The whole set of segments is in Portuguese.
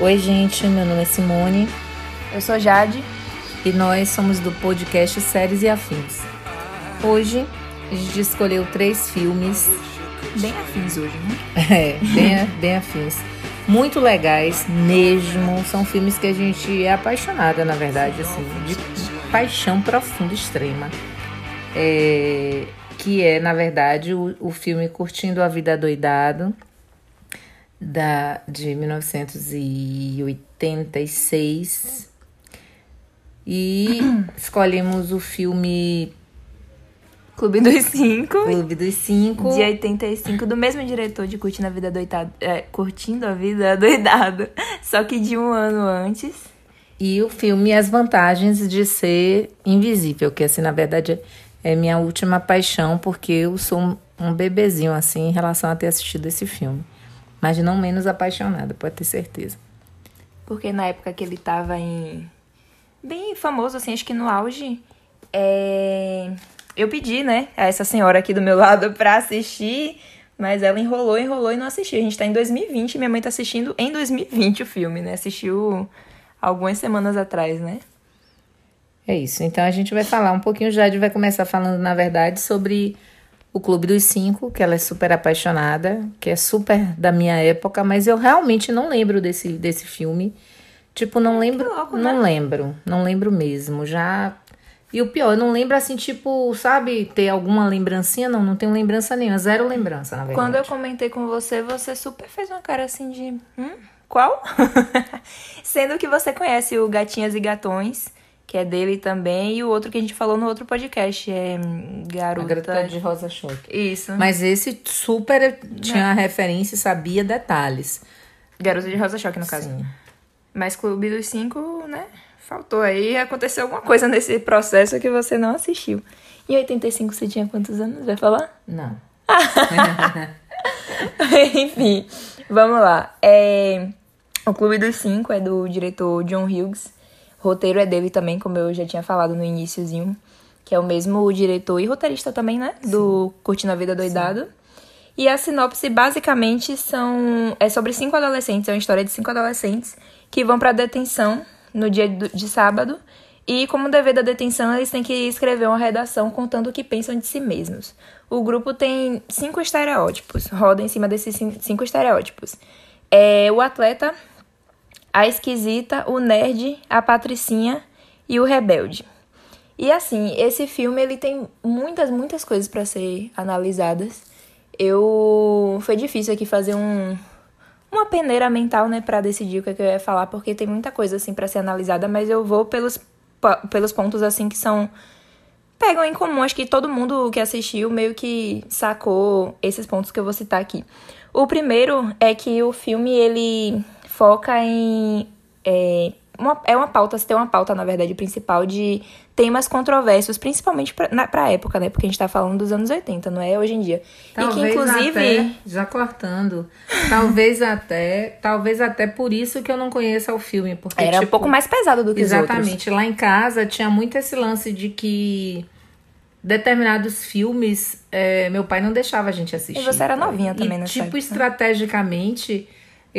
Oi, gente, meu nome é Simone Eu sou Jade. e nós somos do podcast Séries e Afins. Hoje a gente escolheu três filmes, Bem afins hoje, né? é, bem, bem afins, muito legais mesmo. São filmes que a gente é apaixonada, na verdade, assim, de paixão profunda, extrema. É, que é, na verdade, o, o filme Curtindo a Vida Doidado, da, de 1986. E escolhemos o filme Clube dos Cinco. Clube dos Cinco. De 85, do mesmo diretor de Curtindo a Vida Doidado. É, Curtindo a Vida Doidado. Só que de um ano antes. E o filme As Vantagens de Ser Invisível, que assim, na verdade, é minha última paixão, porque eu sou um- bebezinho, assim, em relação a ter assistido esse filme. Mas não menos apaixonada, pode ter certeza. Porque na época que ele tava em. Bem famoso, assim, acho que no auge. É... Eu pedi, né, a essa senhora aqui do meu lado pra assistir. Mas ela enrolou, enrolou e não assistiu. A gente tá em 2020 e minha mãe tá assistindo em 2020 o filme, né? Assistiu algumas semanas atrás, né? É isso. Então a gente vai falar um pouquinho, Jade vai começar falando, na verdade, sobre o Clube dos Cinco, que ela é super apaixonada, que é super da minha época, mas eu realmente não lembro desse, desse filme. Tipo, não lembro. louco, não né? lembro. Não lembro mesmo. Já. E o pior, eu não lembro assim, tipo, sabe, ter alguma lembrancinha? Não, não tenho lembrança nenhuma. Zero lembrança, na verdade. Quando eu comentei com você, você super fez uma cara assim de. Hum? Qual? Sendo que você conhece o Gatinhas e Gatões, que é dele também, e o outro que a gente falou no outro podcast, é hum, Garota. garota de Rosa Choque. Isso. Mas esse super tinha a referência e sabia detalhes. Garota de Rosa Choque, no caso. Sim. Mas Clube dos Cinco, né? Faltou aí. Aconteceu alguma coisa nesse processo que você não assistiu. Em 85 você tinha quantos anos? Vai falar? Não. Enfim, vamos lá. É, O Clube dos Cinco é do diretor John Hughes. Roteiro é dele também, como eu já tinha falado no iníciozinho. Que é o mesmo diretor e roteirista também, né? Do Curtindo a Vida Doidado. E a sinopse basicamente são é sobre cinco adolescentes, é uma história de cinco adolescentes que vão pra detenção no dia de sábado e como dever da detenção eles têm que escrever uma redação contando o que pensam de si mesmos. O grupo tem cinco estereótipos, roda em cima desses cin- cinco estereótipos. É o atleta, a esquisita, o nerd, a patricinha e o rebelde. E assim, esse filme ele tem muitas, muitas coisas pra ser analisadas. Eu foi difícil aqui fazer um uma peneira mental, né, Pra decidir o que, é que eu ia falar, porque tem muita coisa assim pra ser analisada, mas eu vou pelos pelos pontos assim que são pegam em comum, acho que todo mundo que assistiu meio que sacou esses pontos que eu vou citar aqui. O primeiro é que o filme ele foca em é uma, é uma pauta, se tem uma pauta, na verdade, principal de temas controversos, principalmente pra, na, pra época, né? Porque a gente tá falando dos anos 80, não é hoje em dia. e que, inclusive. até, já cortando, talvez até, talvez até por isso que eu não conheça o filme, porque Era um tipo, pouco mais pesado do que. Exatamente. Lá em casa tinha muito esse lance de que determinados filmes é, meu pai não deixava a gente assistir. E você era novinha também nessa Tipo, época. estrategicamente,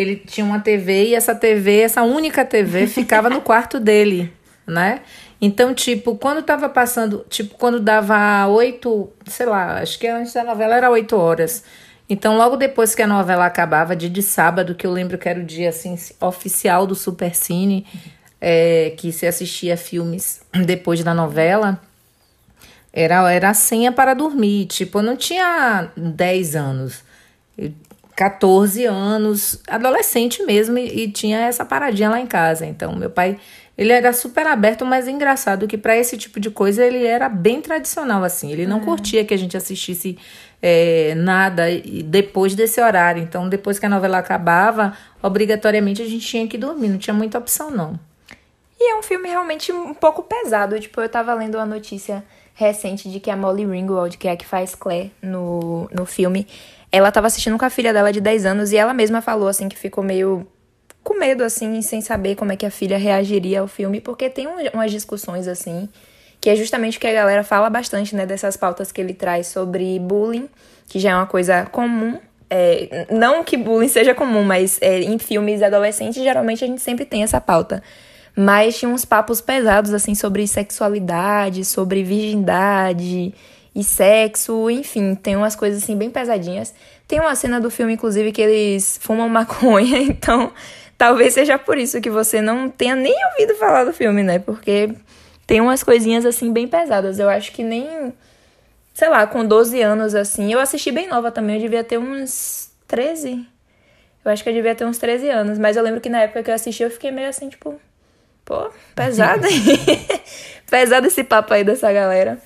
ele tinha uma TV e essa TV, essa única TV, ficava no quarto dele, né? Então, tipo, quando tava passando, tipo, quando dava oito, sei lá, acho que antes da novela era oito horas. Então, logo depois que a novela acabava, dia de sábado, que eu lembro que era o dia, assim, oficial do Supercine, é, que se assistia filmes depois da novela, era, era a senha para dormir. Tipo, eu não tinha 10 anos. Eu- 14 anos, adolescente mesmo, e, e tinha essa paradinha lá em casa. Então, meu pai, ele era super aberto, mas é engraçado que para esse tipo de coisa ele era bem tradicional, assim. Ele não curtia que a gente assistisse é, nada e- depois desse horário. Então, depois que a novela acabava, obrigatoriamente a gente tinha que dormir, não tinha muita opção, não. E é um filme realmente um pouco pesado. Tipo, eu tava lendo uma notícia recente de que a Molly Ringwald, que é a que faz Claire no, no filme, ela tava assistindo com a filha dela de 10 anos e ela mesma falou, assim, que ficou meio com medo, assim, sem saber como é que a filha reagiria ao filme, porque tem um- umas discussões, assim, que é justamente o que a galera fala bastante, né, dessas pautas que ele traz sobre bullying, que já é uma coisa comum É, não que bullying seja comum, mas é, em filmes adolescentes, geralmente a gente sempre tem essa pauta. Mas tinha uns papos pesados, assim, sobre sexualidade, sobre virgindade e sexo, enfim, tem umas coisas, assim, bem pesadinhas. Tem uma cena do filme, inclusive, que eles fumam maconha, então talvez seja por isso que você não tenha nem ouvido falar do filme, né? Porque tem umas coisinhas, assim, bem pesadas. Eu acho que nem sei lá, com 12 anos assim. Eu assisti bem nova também, eu devia ter uns 13. Eu acho que eu devia ter uns 13 anos, mas eu lembro que na época que eu assisti eu fiquei meio assim, tipo, pô, pesado aí. pesado esse papo aí dessa galera.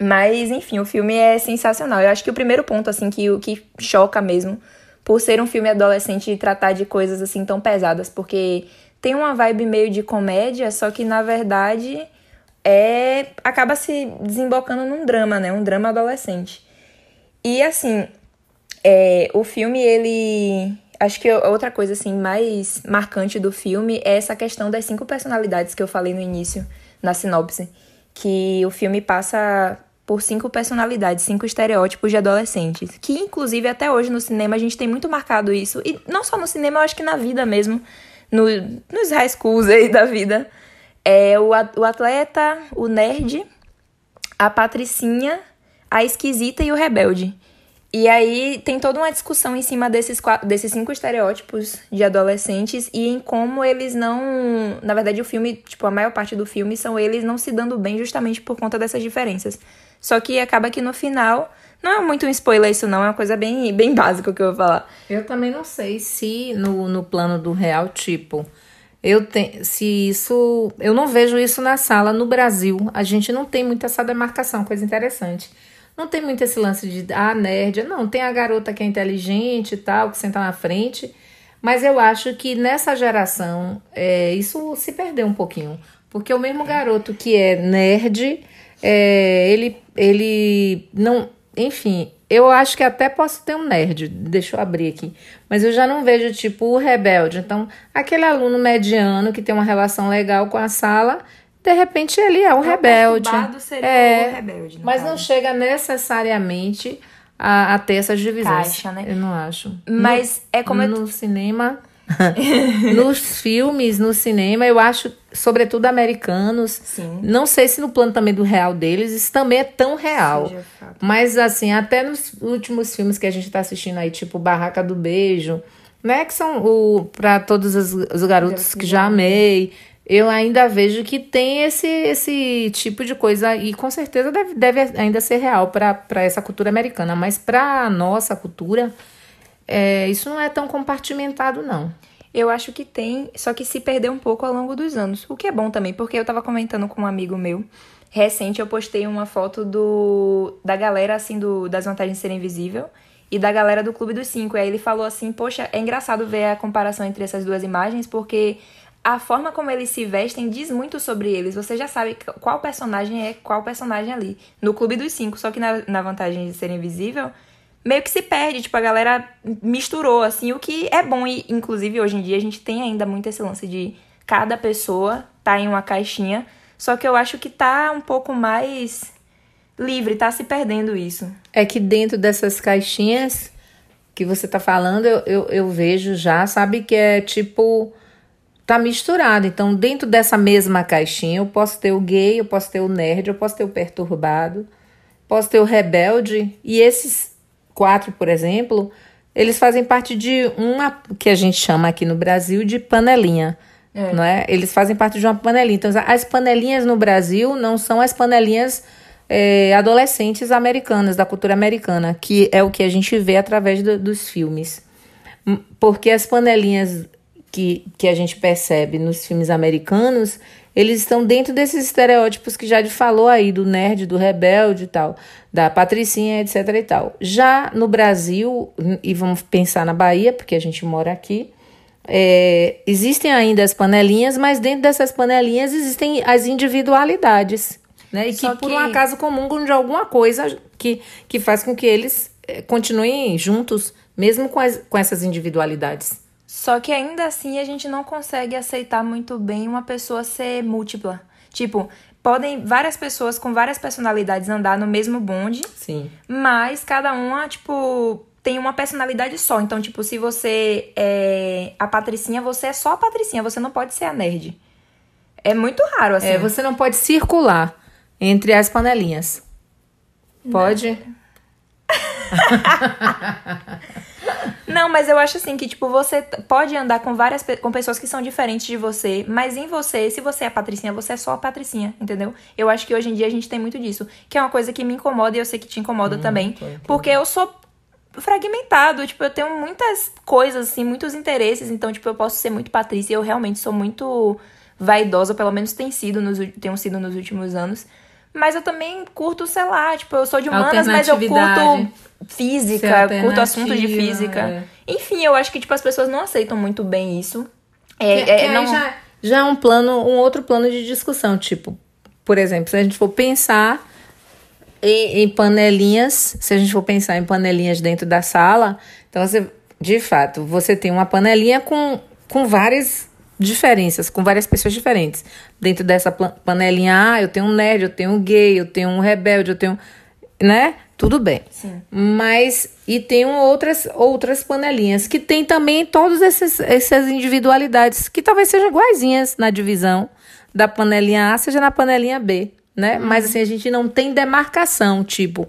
Mas, enfim, o filme é sensacional. Eu acho que o primeiro ponto, assim, que que choca mesmo, por ser um filme adolescente e tratar de coisas assim tão pesadas, porque tem uma vibe meio de comédia, só que na verdade é acaba se desembocando num drama, né? Um drama adolescente. E assim, é, o filme ele acho que outra coisa assim mais marcante do filme é essa questão das cinco personalidades que eu falei no início na sinopse, que o filme passa por cinco personalidades, cinco estereótipos de adolescentes, que inclusive até hoje no cinema a gente tem muito marcado isso e não só no cinema, eu acho que na vida mesmo, no, nos high schools aí da vida é o, o atleta, o nerd, a patricinha, a esquisita e o rebelde. E aí tem toda uma discussão em cima desses, desses cinco estereótipos de adolescentes e em como eles não. Na verdade, o filme, tipo, a maior parte do filme são eles não se dando bem justamente por conta dessas diferenças. Só que acaba que no final. Não é muito um spoiler isso, não, é uma coisa bem, bem básica que eu vou falar. Eu também não sei se no, no plano do real, tipo, eu tenho, se isso, eu não vejo isso na sala no Brasil. A gente não tem muita essa demarcação, coisa interessante. Não tem muito esse lance de ah, nerd, não, tem a garota que é inteligente e tal, que senta na frente. Mas eu acho que nessa geração é, isso se perdeu um pouquinho. Porque o mesmo garoto que é nerd, é, ele, ele não. Enfim, eu acho que até posso ter um nerd, deixa eu abrir aqui. Mas eu já não vejo, tipo, o rebelde. Então, aquele aluno mediano que tem uma relação legal com a sala, de repente ele é um rebelde. Seria é, o rebelde. Mas caso. não chega necessariamente a, a, ter essas divisões. Caixa, né? Eu não acho. Mas no, é como. No eu... cinema nos filmes, no cinema, eu acho, sobretudo americanos, Sim. não sei se no plano também do real deles, isso também é tão real. Mas assim, até nos últimos filmes que a gente tá assistindo aí, tipo Barraca do Beijo, né, que são o para todos os, os garotos que já amei, eu ainda vejo que tem esse, esse tipo de coisa e com certeza deve, deve ainda ser real para essa cultura americana, mas para nossa cultura, é, isso não é tão compartimentado, não. Eu acho que tem, só que se perdeu um pouco ao longo dos anos. O que é bom também, porque eu tava comentando com um amigo meu. Recente eu postei uma foto do da galera, assim, do, das vantagens de ser invisível e da galera do Clube dos Cinco. E aí ele falou assim: Poxa, é engraçado ver a comparação entre essas duas imagens, porque a forma como eles se vestem diz muito sobre eles. Você já sabe qual personagem é qual personagem ali. No Clube dos Cinco, só que na, na vantagem de ser invisível meio que se perde, tipo, a galera misturou, assim, o que é bom. E, inclusive, hoje em dia a gente tem ainda muito esse lance de cada pessoa tá em uma caixinha. Só que eu acho que tá um pouco mais livre, tá se perdendo isso. É que dentro dessas caixinhas que você tá falando, eu, eu, eu vejo já, sabe, que é tipo. Tá misturado. Então, dentro dessa mesma caixinha, eu posso ter o gay, eu posso ter o nerd, eu posso ter o perturbado, posso ter o rebelde. E esses quatro, por exemplo, eles fazem parte de uma que a gente chama aqui no Brasil de panelinha. É. Não é? Eles fazem parte de uma panelinha. Então, as panelinhas no Brasil não são as panelinhas é, adolescentes americanas, da cultura americana, que é o que a gente vê através do, dos filmes. Porque as panelinhas que, que a gente percebe nos filmes americanos, eles estão dentro desses estereótipos que já falou aí, do nerd, do rebelde e tal, da patricinha, etc e tal. Já no Brasil, e vamos pensar na Bahia, porque a gente mora aqui, é, existem ainda as panelinhas, mas dentro dessas panelinhas existem as individualidades, né? E que, que, por um acaso comum de alguma coisa que, que faz com que eles é, continuem juntos, mesmo com, as, com essas individualidades. Só que ainda assim a gente não consegue aceitar muito bem uma pessoa ser múltipla. Tipo, podem várias pessoas com várias personalidades andar no mesmo bonde. Sim. Mas cada uma, tipo, tem uma personalidade só. Então, tipo, se você é a Patricinha, você é só a Patricinha, você não pode ser a nerd. É muito raro, assim. É, você não pode circular entre as panelinhas. Pode? Não, mas eu acho assim que, tipo, você pode andar com várias com pessoas que são diferentes de você, mas em você, se você é a patricinha, você é só a patricinha, entendeu? Eu acho que hoje em dia a gente tem muito disso. Que é uma coisa que me incomoda e eu sei que te incomoda hum, também. Porque eu sou fragmentado, tipo, eu tenho muitas coisas, assim, muitos interesses, então, tipo, eu posso ser muito patrícia e eu realmente sou muito vaidosa, pelo menos tem sido nos, tenho sido nos últimos anos. Mas eu também curto, sei lá, tipo, eu sou de humanas, mas eu curto física, curto assuntos de física. É. Enfim, eu acho que, tipo, as pessoas não aceitam muito bem isso. É, que, é, que não... já, já é um plano, um outro plano de discussão, tipo, por exemplo, se a gente for pensar em, em panelinhas, se a gente for pensar em panelinhas dentro da sala, então você, de fato, você tem uma panelinha com, com várias diferenças, com várias pessoas diferentes. Dentro dessa panelinha, ah, eu tenho um nerd, eu tenho um gay, eu tenho um rebelde, eu tenho. Né? Tudo bem. Sim. Mas. E tem outras, outras panelinhas que tem também todas essas, essas individualidades que talvez sejam iguaizinhas na divisão da panelinha A, seja na panelinha B, né? Uhum. Mas assim, a gente não tem demarcação, tipo,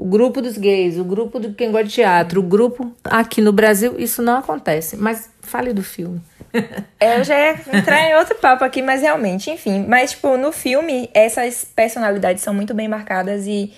o grupo dos gays, o grupo do quem gosta de teatro, o grupo aqui no Brasil, isso não acontece. Mas fale do filme. Eu já ia entrar em outro papo aqui, mas realmente, enfim. Mas, tipo, no filme, essas personalidades são muito bem marcadas e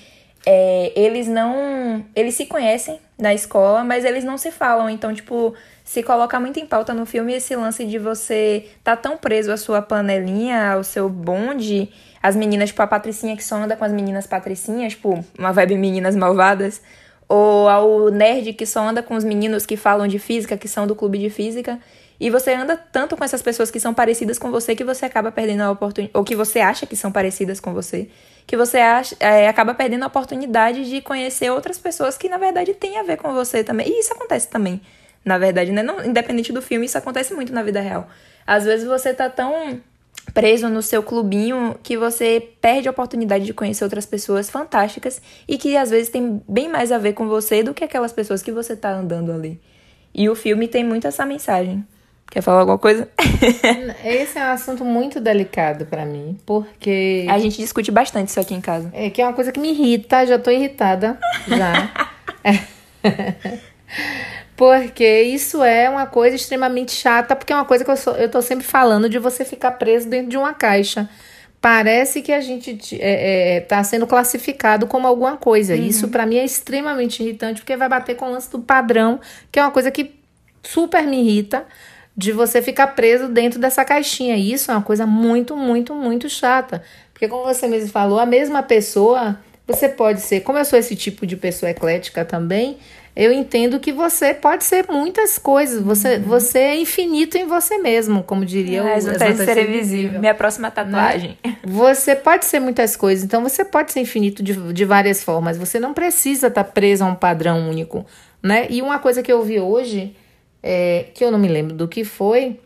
é, eles não. Eles se conhecem na escola, mas eles não se falam. Então, tipo, se coloca muito em pauta no filme esse lance de você tá tão preso à sua panelinha, ao seu bonde. As meninas, tipo, a Patricinha que só anda com as meninas patricinhas, tipo, uma vibe meninas malvadas. Ou ao nerd que só anda com os meninos que falam de física, que são do clube de física. E você anda tanto com essas pessoas que são parecidas com você que você acaba perdendo a oportunidade. Ou que você acha que são parecidas com você. Que você acha, é, acaba perdendo a oportunidade de conhecer outras pessoas que na verdade têm a ver com você também. E isso acontece também, na verdade, né? Não, independente do filme, isso acontece muito na vida real. Às vezes você tá tão preso no seu clubinho que você perde a oportunidade de conhecer outras pessoas fantásticas e que às vezes tem bem mais a ver com você do que aquelas pessoas que você tá andando ali. E o filme tem muito essa mensagem. Quer falar alguma coisa? Esse é um assunto muito delicado para mim, porque. A gente discute bastante isso aqui em casa. É que é uma coisa que me irrita, já tô irritada. Já. porque isso é uma coisa extremamente chata, porque é uma coisa que eu, sou, eu tô sempre falando de você ficar preso dentro de uma caixa. Parece que a gente é, é, tá sendo classificado como alguma coisa. Uhum. Isso para mim é extremamente irritante, porque vai bater com o lance do padrão, que é uma coisa que super me irrita de você ficar preso dentro dessa caixinha. E isso é uma coisa muito, muito, muito chata. Porque, como você mesmo falou, a mesma pessoa, você pode ser. Como eu sou esse tipo de pessoa eclética também, eu entendo que você pode ser muitas coisas. Você, uhum. você é infinito em você mesmo, como diria é, o Exatamente ser invisível. Minha próxima tatuagem. Né? Você pode ser muitas coisas. Então, você pode ser infinito de, de várias formas. Você não precisa estar preso a um padrão único. Né? E uma coisa que eu vi hoje é, que eu não me lembro do que foi,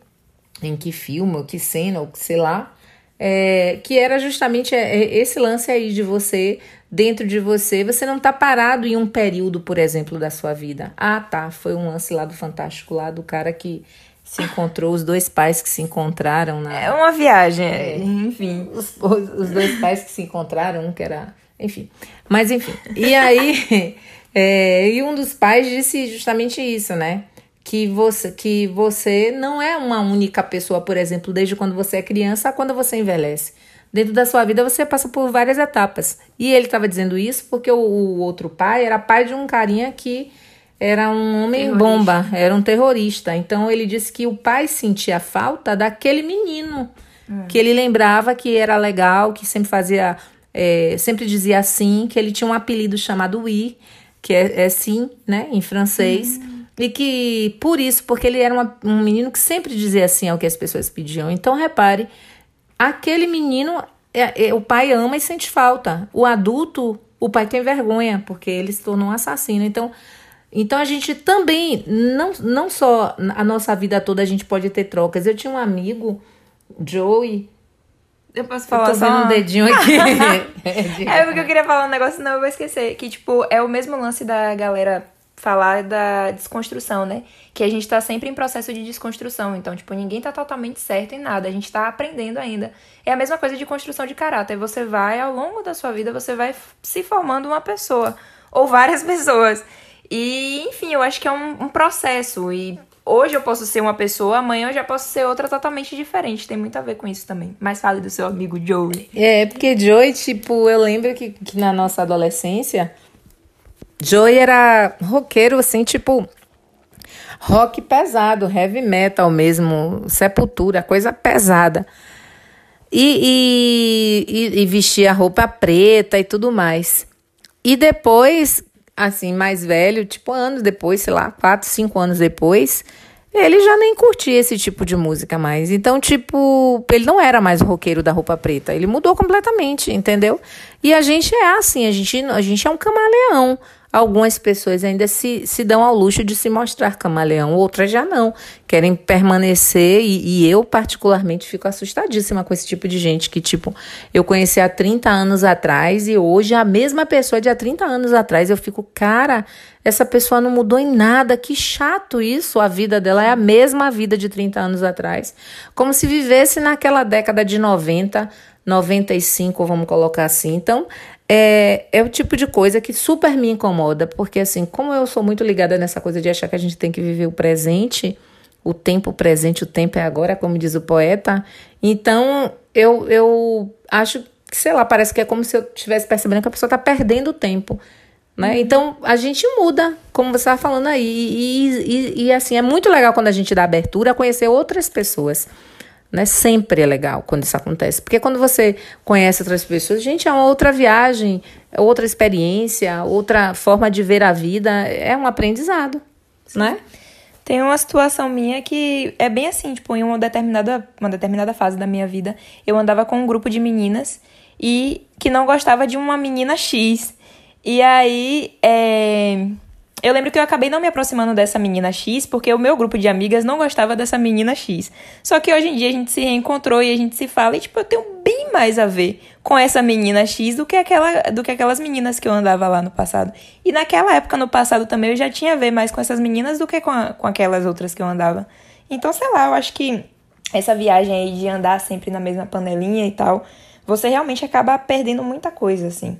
em que filme, ou que cena, ou que sei lá, é, que era justamente é, é, esse lance aí de você, dentro de você, você não tá parado em um período, por exemplo, da sua vida. Ah, tá, foi um lance lá do Fantástico, lá do cara que se encontrou, os dois pais que se encontraram na... É uma viagem, é, enfim. Os, os dois pais que se encontraram, um que era... Enfim, mas enfim. E aí, é, e um dos pais disse justamente isso, né? Que você, que você não é uma única pessoa, por exemplo, desde quando você é criança a quando você envelhece. Dentro da sua vida você passa por várias etapas. E ele estava dizendo isso porque o, o, outro pai era pai de um carinha que era um homem terrorista. bomba, era um terrorista. Então ele disse que o pai sentia falta daquele menino hum. que ele lembrava que era legal, que sempre fazia, é, sempre dizia sim, que ele tinha um apelido chamado Oui, que é, é sim, né, em francês. Hum e que, por isso, porque ele era uma, um menino que sempre dizia assim ao que as pessoas pediam. Então, repare, aquele menino, é, é, o pai ama e sente falta. O adulto, o pai tem vergonha, porque ele se tornou um assassino. Então, então a gente também, não, não só a nossa vida toda a gente pode ter trocas. Eu tinha um amigo, Joey. Eu posso falar eu tô só um dedinho aqui. é porque eu queria falar um negócio, não eu vou esquecer. Que, tipo, é o mesmo lance da galera falar da desconstrução, né? Que a gente tá sempre em processo de desconstrução. Então, tipo, ninguém tá totalmente certo em nada. A gente tá aprendendo ainda. É a mesma coisa de construção de caráter. Você vai, ao longo da sua vida, você vai se formando uma pessoa. Ou várias pessoas. E, enfim, eu acho que é um, um processo. E hoje eu posso ser uma pessoa, amanhã eu já posso ser outra totalmente diferente. Tem muito a ver com isso também. Mas fale do seu amigo Joey. É, porque Joey, tipo, eu lembro que, que na nossa adolescência Joey era roqueiro, assim, tipo. Rock pesado, heavy metal mesmo, sepultura, coisa pesada. E, e, e, vestia roupa preta e tudo mais. E depois, assim, mais velho, tipo anos depois, sei lá, quatro, cinco anos depois, ele já nem curtia esse tipo de música mais. Então, tipo, ele não era mais o roqueiro da roupa preta. Ele mudou completamente, entendeu? E a gente é assim, a gente, a gente é um camaleão. Algumas pessoas ainda se, se dão ao luxo de se mostrar camaleão, outras já não. Querem permanecer, e, e eu, particularmente, fico assustadíssima com esse tipo de gente que, tipo, eu conheci há 30 anos atrás e hoje a mesma pessoa de há 30 anos atrás. Eu fico, cara, essa pessoa não mudou em nada, que chato isso. A vida dela é a mesma vida de 30 anos atrás. Como se vivesse naquela década de 90, 95, vamos colocar assim. Então, é, é o tipo de coisa que super me incomoda, porque assim, como eu sou muito ligada nessa coisa de achar que a gente tem que viver o presente, o tempo presente, o tempo é agora, como diz o poeta, então eu, eu acho que, sei lá, parece que é como se eu estivesse percebendo que a pessoa está perdendo o tempo. Né? Uhum. Então a gente muda, como você estava falando aí. E, e, e, assim, é muito legal quando a gente dá abertura a conhecer outras pessoas. Né? Sempre é legal quando isso acontece. Porque quando você conhece outras pessoas, gente, é uma outra viagem, é outra experiência, outra forma de ver a vida, é um aprendizado, Sim. né? Tem uma situação minha que é bem assim, tipo, em uma determinada, uma determinada fase da minha vida, eu andava com um grupo de meninas e que não gostava de uma menina X. E aí, é eu lembro que eu acabei não me aproximando dessa menina X porque o meu grupo de amigas não gostava dessa menina X. Só que hoje em dia a gente se reencontrou e a gente se fala e, tipo, eu tenho bem mais a ver com essa menina X do que, aquela, do que aquelas meninas que eu andava lá no passado. E naquela época, no passado também, eu já tinha a ver mais com essas meninas do que com, a, com aquelas outras que eu andava. Então, sei lá, eu acho que essa viagem aí de andar sempre na mesma panelinha e tal, você realmente acaba perdendo muita coisa, assim,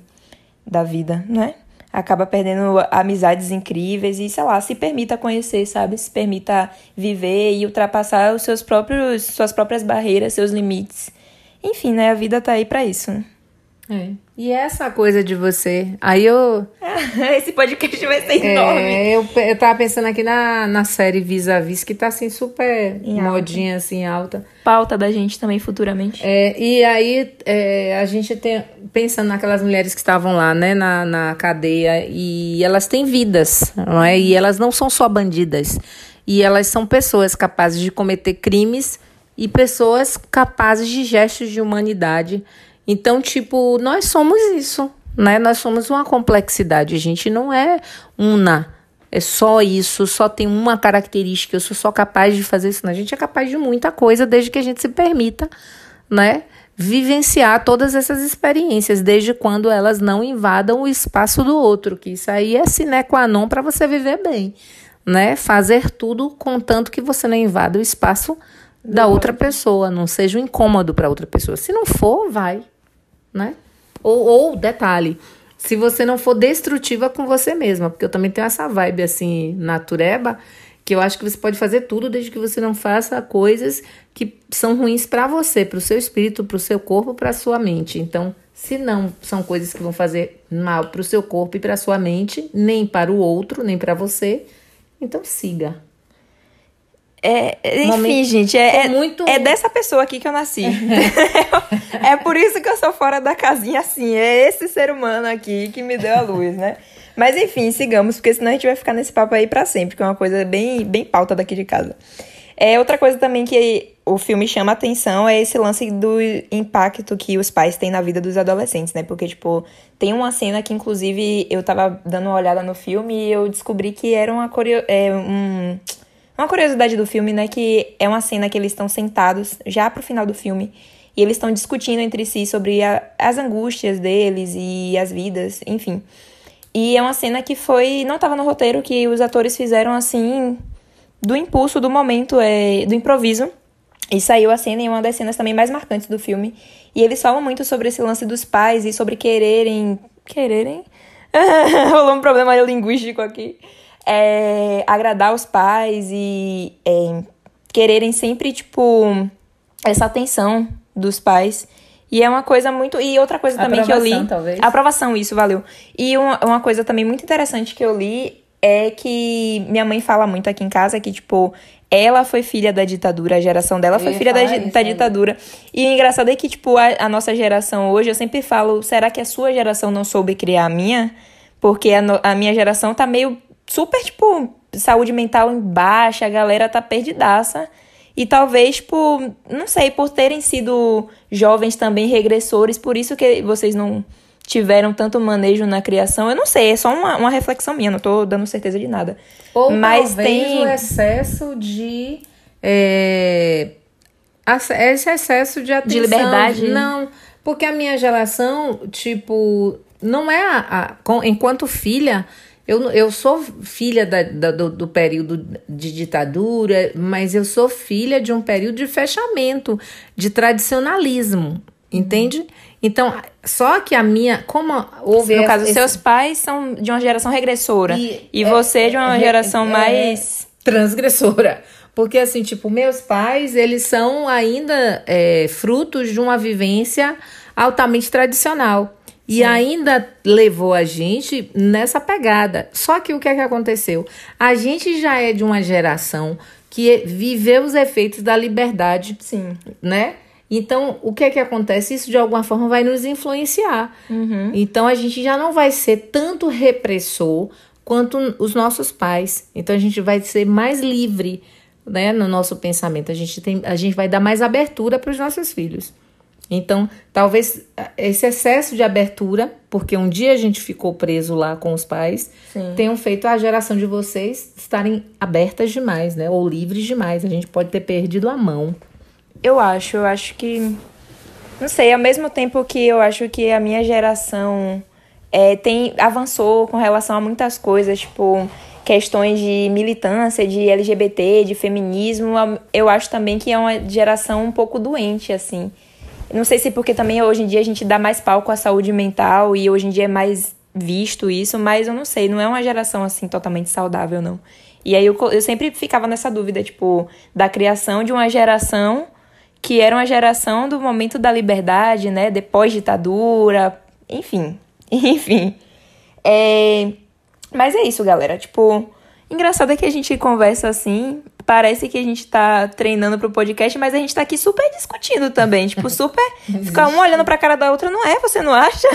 da vida, não é? Acaba perdendo amizades incríveis e, sei lá, se permita conhecer, sabe? Se permita viver e ultrapassar os seus próprios, suas próprias barreiras, seus limites. Enfim, né? A vida tá aí para isso. Né? É. E essa coisa de você. Aí eu. Esse podcast vai ser é, enorme. Eu, eu tava pensando aqui na, na série Vis a Vis, que tá assim super em modinha, alta. assim, alta. Pauta da gente também futuramente. É, e aí é, a gente tem. Pensando naquelas mulheres que estavam lá, né, na, na cadeia, e elas têm vidas, não é? E elas não são só bandidas. E elas são pessoas capazes de cometer crimes e pessoas capazes de gestos de humanidade então, tipo, nós somos isso, né? Nós somos uma complexidade. A gente não é una. É só isso, só tem uma característica, eu sou só capaz de fazer isso. Não, a gente é capaz de muita coisa desde que a gente se permita, né? Vivenciar todas essas experiências, desde quando elas não invadam o espaço do outro, que isso aí é sine qua non para você viver bem, né? Fazer tudo contanto que você não invada o espaço da outra pessoa, não seja um incômodo para outra pessoa. Se não for, vai, né? Ou, ou, detalhe, se você não for destrutiva com você mesma, porque eu também tenho essa vibe assim, natureba, que eu acho que você pode fazer tudo desde que você não faça coisas que são ruins para você, para o seu espírito, para o seu corpo, para a sua mente. Então, se não são coisas que vão fazer mal para o seu corpo e para a sua mente, nem para o outro, nem para você, então siga. É, enfim, Momento, gente, é, é, muito... é dessa pessoa aqui que eu nasci. é por isso que eu sou fora da casinha assim. É esse ser humano aqui que me deu a luz, né? Mas enfim, sigamos, porque senão a gente vai ficar nesse papo aí para sempre, que é uma coisa bem, bem pauta daqui de casa. É, outra coisa também que o filme chama atenção é esse lance do impacto que os pais têm na vida dos adolescentes, né? Porque, tipo, tem uma cena que, inclusive, eu tava dando uma olhada no filme e eu descobri que era uma coreo... É, um uma curiosidade do filme, né, que é uma cena que eles estão sentados já pro final do filme e eles estão discutindo entre si sobre a, as angústias deles e as vidas, enfim. E é uma cena que foi. Não tava no roteiro, que os atores fizeram assim. Do impulso, do momento, é, do improviso. E saiu a cena em uma das cenas também mais marcantes do filme. E eles falam muito sobre esse lance dos pais e sobre quererem. Quererem? Rolou um problema linguístico aqui. É, agradar os pais e é, quererem sempre, tipo, essa atenção dos pais. E é uma coisa muito. E outra coisa também que eu li. Talvez. Aprovação, isso, valeu. E uma, uma coisa também muito interessante que eu li é que minha mãe fala muito aqui em casa que, tipo, ela foi filha da ditadura, a geração dela foi filha da, isso, da ditadura. E o engraçado é que, tipo, a, a, nossa geração hoje, eu sempre falo, será que a sua geração não soube criar a minha? Porque a, no, a minha geração tá meio super, tipo, saúde mental em baixa, a galera tá perdidaça. E talvez por, não sei, por terem sido jovens também regressores, por isso que vocês não tiveram tanto manejo na criação. Eu não sei, é só uma, uma reflexão minha, não tô dando certeza de nada. Ou Mas tem o excesso de. É, esse excesso de atenção. De liberdade? Não, porque a minha geração, tipo, não é a, a enquanto filha eu, eu sou filha da, da, do, do período de ditadura, mas eu sou filha de um período de fechamento, de tradicionalismo, entende? Então, só que a minha, como houve... No caso, esse... seus pais são de uma geração regressora e, e é, você é, de uma é, geração é, mais... Transgressora. Porque, assim, tipo, meus pais, eles são ainda é, frutos de uma vivência altamente tradicional. E Sim. ainda levou a gente nessa pegada. Só que o que é que aconteceu? A gente já é de uma geração que viveu os efeitos da liberdade. Sim. Né? Então, o que é que acontece? Isso de alguma forma vai nos influenciar. Uhum. Então, a gente já não vai ser tanto repressor quanto os nossos pais. Então, a gente vai ser mais livre né, no nosso pensamento. A gente, tem, a gente vai dar mais abertura para os nossos filhos. Então, talvez esse excesso de abertura, porque um dia a gente ficou preso lá com os pais, Sim. tenham feito a geração de vocês estarem abertas demais, né? Ou livres demais. A gente pode ter perdido a mão. Eu acho, eu acho que. Não sei, ao mesmo tempo que eu acho que a minha geração é, tem avançou com relação a muitas coisas, tipo questões de militância, de LGBT, de feminismo, eu acho também que é uma geração um pouco doente, assim. Não sei se porque também hoje em dia a gente dá mais palco à saúde mental e hoje em dia é mais visto isso, mas eu não sei, não é uma geração assim totalmente saudável, não. E aí eu, eu sempre ficava nessa dúvida, tipo, da criação de uma geração que era uma geração do momento da liberdade, né? Depois ditadura, enfim. Enfim. É... Mas é isso, galera. Tipo, engraçado é que a gente conversa assim, parece que a gente tá treinando pro podcast, mas a gente tá aqui super discutindo também. Tipo, super. ficar um olhando pra cara da outra, não é? Você não acha?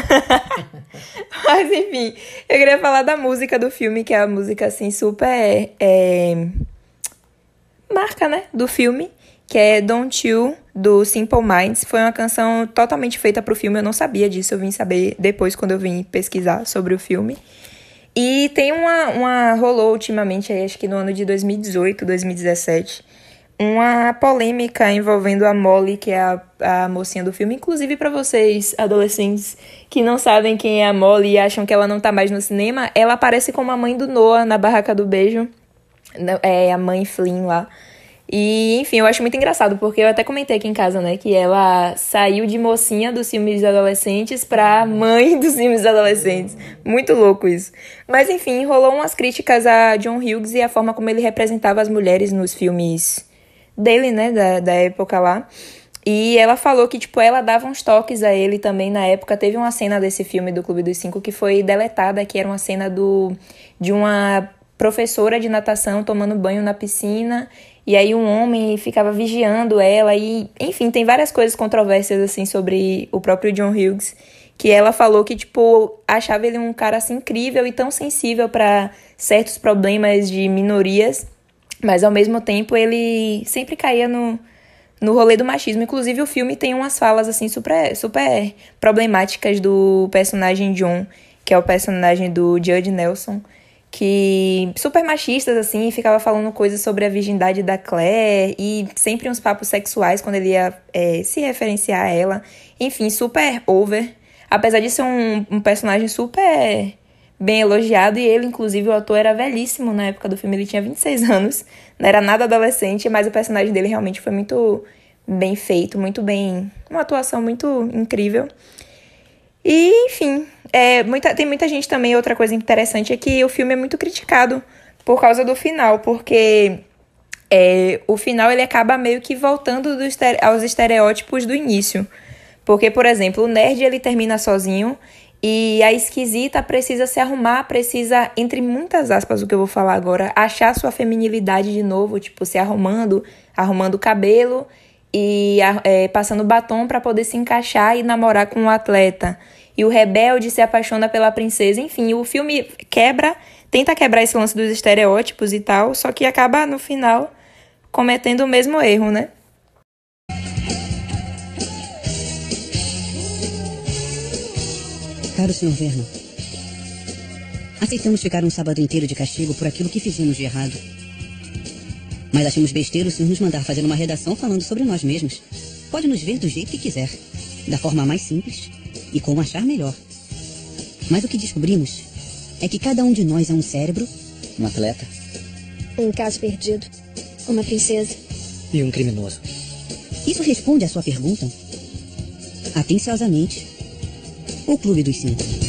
mas enfim, eu queria falar da música do filme, que é a música assim, super. É... Marca, né? Do filme que é Don't You, do Simple Minds. Foi uma canção totalmente feita pro filme, eu não sabia disso, eu vim saber depois quando eu vim pesquisar sobre o filme. E tem uma, uma rolou ultimamente, acho que no ano de 2018, 2017, uma polêmica envolvendo a Molly, que é a, a mocinha do filme. Inclusive para vocês, adolescentes, que não sabem quem é a Molly e acham que ela não tá mais no cinema, ela aparece como a mãe do Noah na Barraca do Beijo. É a mãe Flynn lá. E, enfim, eu acho muito engraçado, porque eu até comentei aqui em casa, né, que ela saiu de mocinha dos filmes adolescentes pra mãe dos filmes adolescentes. Muito louco isso. Mas, enfim, rolou umas críticas a John Hughes e a forma como ele representava as mulheres nos filmes dele, né, da, da época lá. E ela falou que, tipo, ela dava uns toques a ele também na época. Teve uma cena desse filme do Clube dos Cinco que foi deletada, que era uma cena do de uma professora de natação tomando banho na piscina e aí um homem ficava vigiando ela e, enfim, tem várias coisas controversas assim sobre o próprio John Hughes, que ela falou que tipo achava ele um cara assim incrível e tão sensível para certos problemas de minorias, mas ao mesmo tempo ele sempre caía no no rolê do machismo. Inclusive o filme tem umas falas assim super super problemáticas do personagem John, que é o personagem do Judge Nelson que super machistas assim, ficava falando coisas sobre a virgindade da Claire e sempre uns papos sexuais quando ele ia é, se referenciar a ela. Enfim, super over. Apesar de ser um, um personagem super bem elogiado. E ele, inclusive, o ator era velhíssimo na época do filme, ele tinha 26 anos, não era nada adolescente, mas o personagem dele realmente foi muito bem feito, muito bem. Uma atuação muito incrível. E, enfim, é, muita, tem muita gente também. Outra coisa interessante é que o filme é muito criticado por causa do final, porque é, o final ele acaba meio que voltando do, aos estereótipos do início. Porque, por exemplo, o nerd ele termina sozinho e a esquisita precisa se arrumar, precisa, entre muitas aspas, o que eu vou falar agora, achar sua feminilidade de novo, tipo, se arrumando, arrumando o cabelo e é, passando batom para poder se encaixar e namorar com o um atleta. E o rebelde se apaixona pela princesa. Enfim, o filme quebra, tenta quebrar esse lance dos estereótipos e tal, só que acaba no final cometendo o mesmo erro, né? Caro Sr. Vernon, aceitamos ficar um sábado inteiro de castigo por aquilo que fizemos de errado. Mas achamos besteiro o senhor nos mandar fazer uma redação falando sobre nós mesmos. Pode nos ver do jeito que quiser, da forma mais simples e como achar melhor. Mas o que descobrimos é que cada um de nós é um cérebro, um atleta, um caso perdido, uma princesa e um criminoso. Isso responde à sua pergunta? Atenciosamente, o Clube dos Cinco.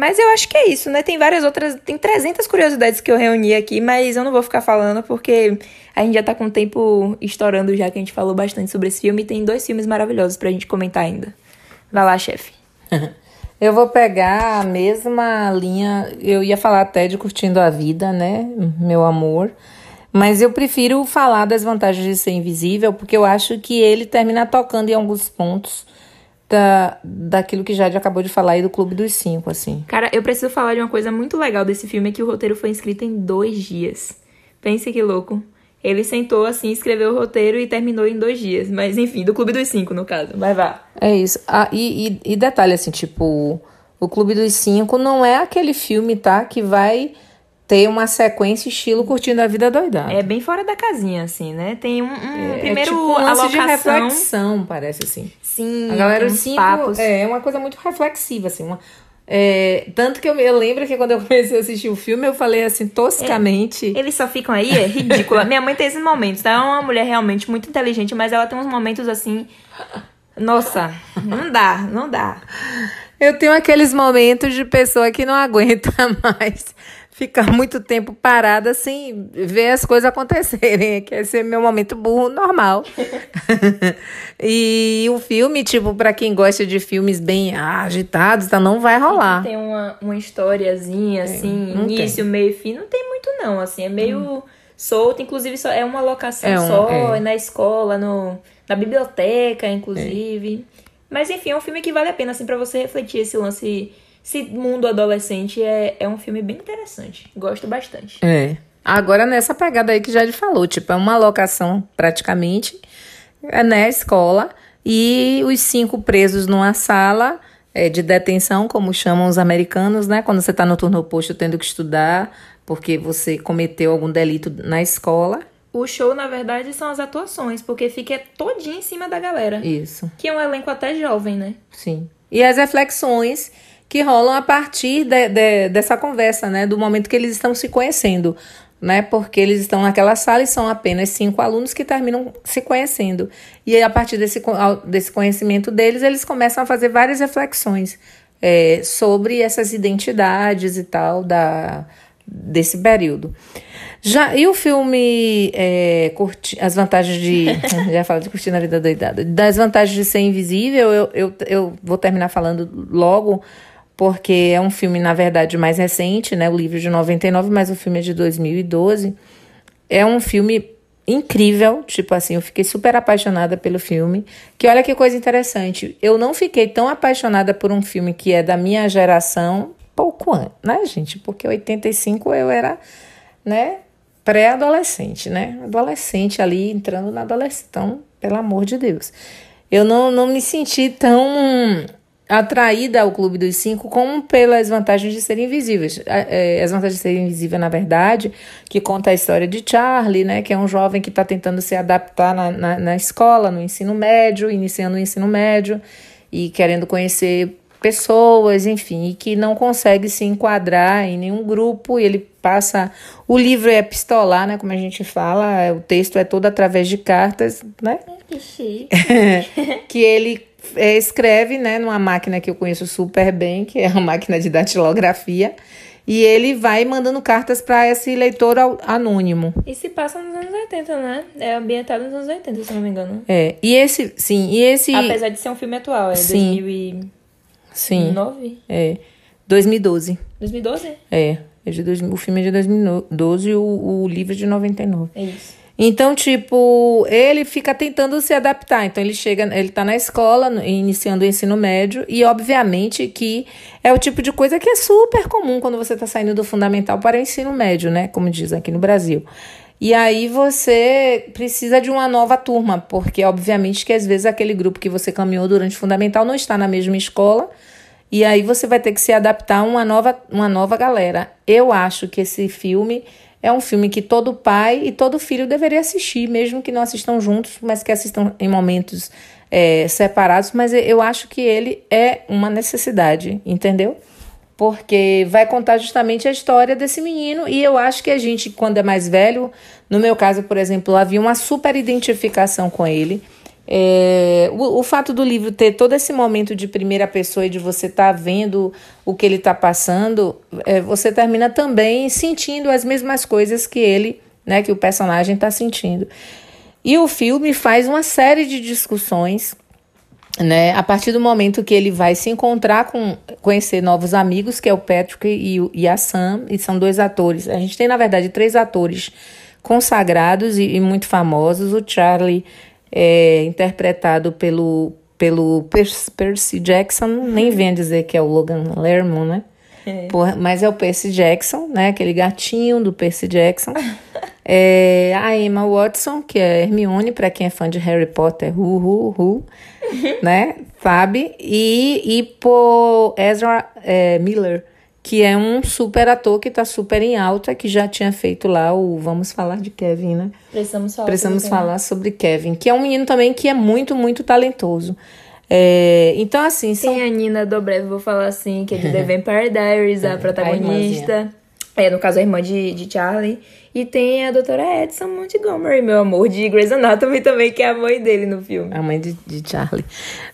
Mas eu acho que é isso, né? Tem várias outras, tem 300 curiosidades que eu reuni aqui, mas eu não vou ficar falando porque a gente já tá com o tempo estourando já que a gente falou bastante sobre esse filme e tem dois filmes maravilhosos pra gente comentar ainda. Vai lá, chefe. eu vou pegar a mesma linha, eu ia falar até de Curtindo a Vida, né? Meu amor. Mas eu prefiro falar das vantagens de ser invisível, porque eu acho que ele termina tocando em alguns pontos da, daquilo que Jade acabou de falar aí do Clube dos Cinco, assim. Cara, eu preciso falar de uma coisa muito legal desse filme, é que o roteiro foi escrito em dois dias. Pense que louco. Ele sentou assim, escreveu o roteiro e terminou em dois dias. Mas enfim, do Clube dos Cinco, no caso. Vai vá. É isso. Ah, e, e, e detalhe, assim, tipo, o Clube dos Cinco não é aquele filme, tá? Que vai ter uma sequência estilo curtindo a vida doidada. É bem fora da casinha, assim, né? Tem um, um é, primeiro é tipo um lance alocação... de reflexão, parece assim. Sim, a galera os cinco papos. é uma coisa muito reflexiva, assim, uma, é, tanto que eu, eu, lembro que quando eu comecei a assistir o filme, eu falei assim, toscamente. É, eles só ficam aí, é ridícula. Minha mãe tem esses momentos, tá? É uma mulher realmente muito inteligente, mas ela tem uns momentos assim. Nossa, não dá, não dá. Eu tenho aqueles momentos de pessoa que não aguenta mais ficar muito tempo parada sem ver as coisas acontecerem, que esse é meu momento burro normal. e o filme, tipo, para quem gosta de filmes bem agitados, tá, não vai rolar. Tem uma, uma historiazinha, assim, é, início, tem. meio e fim, não tem muito não, assim, é meio hum. solto, inclusive só, é uma locação é um, só, é. na escola, no, na biblioteca, inclusive. É. Mas enfim, é um filme que vale a pena, assim, para você refletir esse lance esse mundo adolescente é, é um filme bem interessante. Gosto bastante. É. Agora, nessa pegada aí que já falou, tipo, é uma locação praticamente, é, né, escola, e os cinco presos numa sala é, de detenção, como chamam os americanos, né, quando você está no turno oposto tendo que estudar, porque você cometeu algum delito na escola. O show, na verdade, são as atuações, porque fica todinho em cima da galera. Isso. Que é um elenco até jovem, né? Sim. E as reflexões que rolam a partir de, de, dessa conversa, né? Do momento que eles estão se conhecendo, né? Porque eles estão naquela sala e são apenas cinco alunos que terminam se conhecendo. E a partir desse, desse conhecimento deles, eles começam a fazer várias reflexões é, sobre essas identidades e tal da, desse período. Já, e o filme é, curti, As Vantagens de. já falo de curtir na vida doidada. Das vantagens de ser invisível, eu, eu, eu vou terminar falando logo porque é um filme, na verdade, mais recente, né? O livro de 99, mas o filme é de 2012. É um filme incrível, tipo assim, eu fiquei super apaixonada pelo filme. Que olha que coisa interessante, eu não fiquei tão apaixonada por um filme que é da minha geração pouco antes, né, gente? Porque 85 eu era, né, pré-adolescente, né? Adolescente ali, entrando na adolescência. Então, pelo amor de Deus. Eu não, não me senti tão atraída ao Clube dos Cinco como pelas vantagens de serem invisíveis. É, as vantagens de serem invisíveis, na verdade, que conta a história de Charlie, né, que é um jovem que está tentando se adaptar na, na, na, escola, no ensino médio, iniciando o ensino médio e querendo conhecer pessoas, enfim, e que não consegue se enquadrar em nenhum grupo. E ele passa. O livro é epistolar, né? Como a gente fala, é, o texto é todo através de cartas, né? Que que ele é, escreve, né, numa máquina que eu conheço super bem, que é a máquina de datilografia. E ele vai mandando cartas para esse leitor anônimo. E se passa nos anos 80, né? É ambientado nos anos 80, se não me engano. É. E esse, sim, e esse. Apesar de ser um filme atual, é Sim. 2009? Sim. É. 2012. 2012? É. é de dois, o filme é de 2012 e o, o livro é de 99. É isso. Então, tipo, ele fica tentando se adaptar. Então, ele chega, ele tá na escola, iniciando o ensino médio, e obviamente que é o tipo de coisa que é super comum quando você tá saindo do fundamental para o ensino médio, né? Como diz aqui no Brasil. E aí você precisa de uma nova turma, porque obviamente que às vezes aquele grupo que você caminhou durante o fundamental não está na mesma escola. E aí você vai ter que se adaptar a uma nova, uma nova galera. Eu acho que esse filme é um filme que todo pai e todo filho deveria assistir, mesmo que não assistam juntos, mas que assistam em momentos é, separados. Mas eu acho que ele é uma necessidade, entendeu? Porque vai contar justamente a história desse menino. E eu acho que a gente, quando é mais velho, no meu caso, por exemplo, havia uma super identificação com ele. É, o, o fato do livro ter todo esse momento de primeira pessoa e de você estar vendo o que ele está passando, é, você termina também sentindo as mesmas coisas que ele, né, que o personagem está sentindo. E o filme faz uma série de discussões né? A partir do momento que ele vai se encontrar com conhecer novos amigos, que é o Patrick e, e a Sam, e são dois atores. A gente tem, na verdade, três atores consagrados e, e muito famosos. O Charlie é interpretado pelo, pelo Percy, Jackson, nem venha dizer que é o Logan Lerman, né? Porra, mas é o Percy Jackson, né? Aquele gatinho do Percy Jackson. É, a Emma Watson, que é Hermione, para quem é fã de Harry Potter, hu, hu, hu, né? Sabe? E, e por Ezra é, Miller, que é um super ator que tá super em alta, que já tinha feito lá o Vamos Falar de Kevin, né? Precisamos falar. Precisamos sobre falar sobre Kevin, que é um menino também que é muito, muito talentoso. É, então, assim, são Tem a Nina Dobrev, vou falar assim, que é de The Vampire Diaries, a protagonista. É, no caso, a irmã de, de Charlie. E tem a doutora Edson Montgomery, meu amor, de Grey's Anatomy também, que é a mãe dele no filme. A mãe de, de Charlie.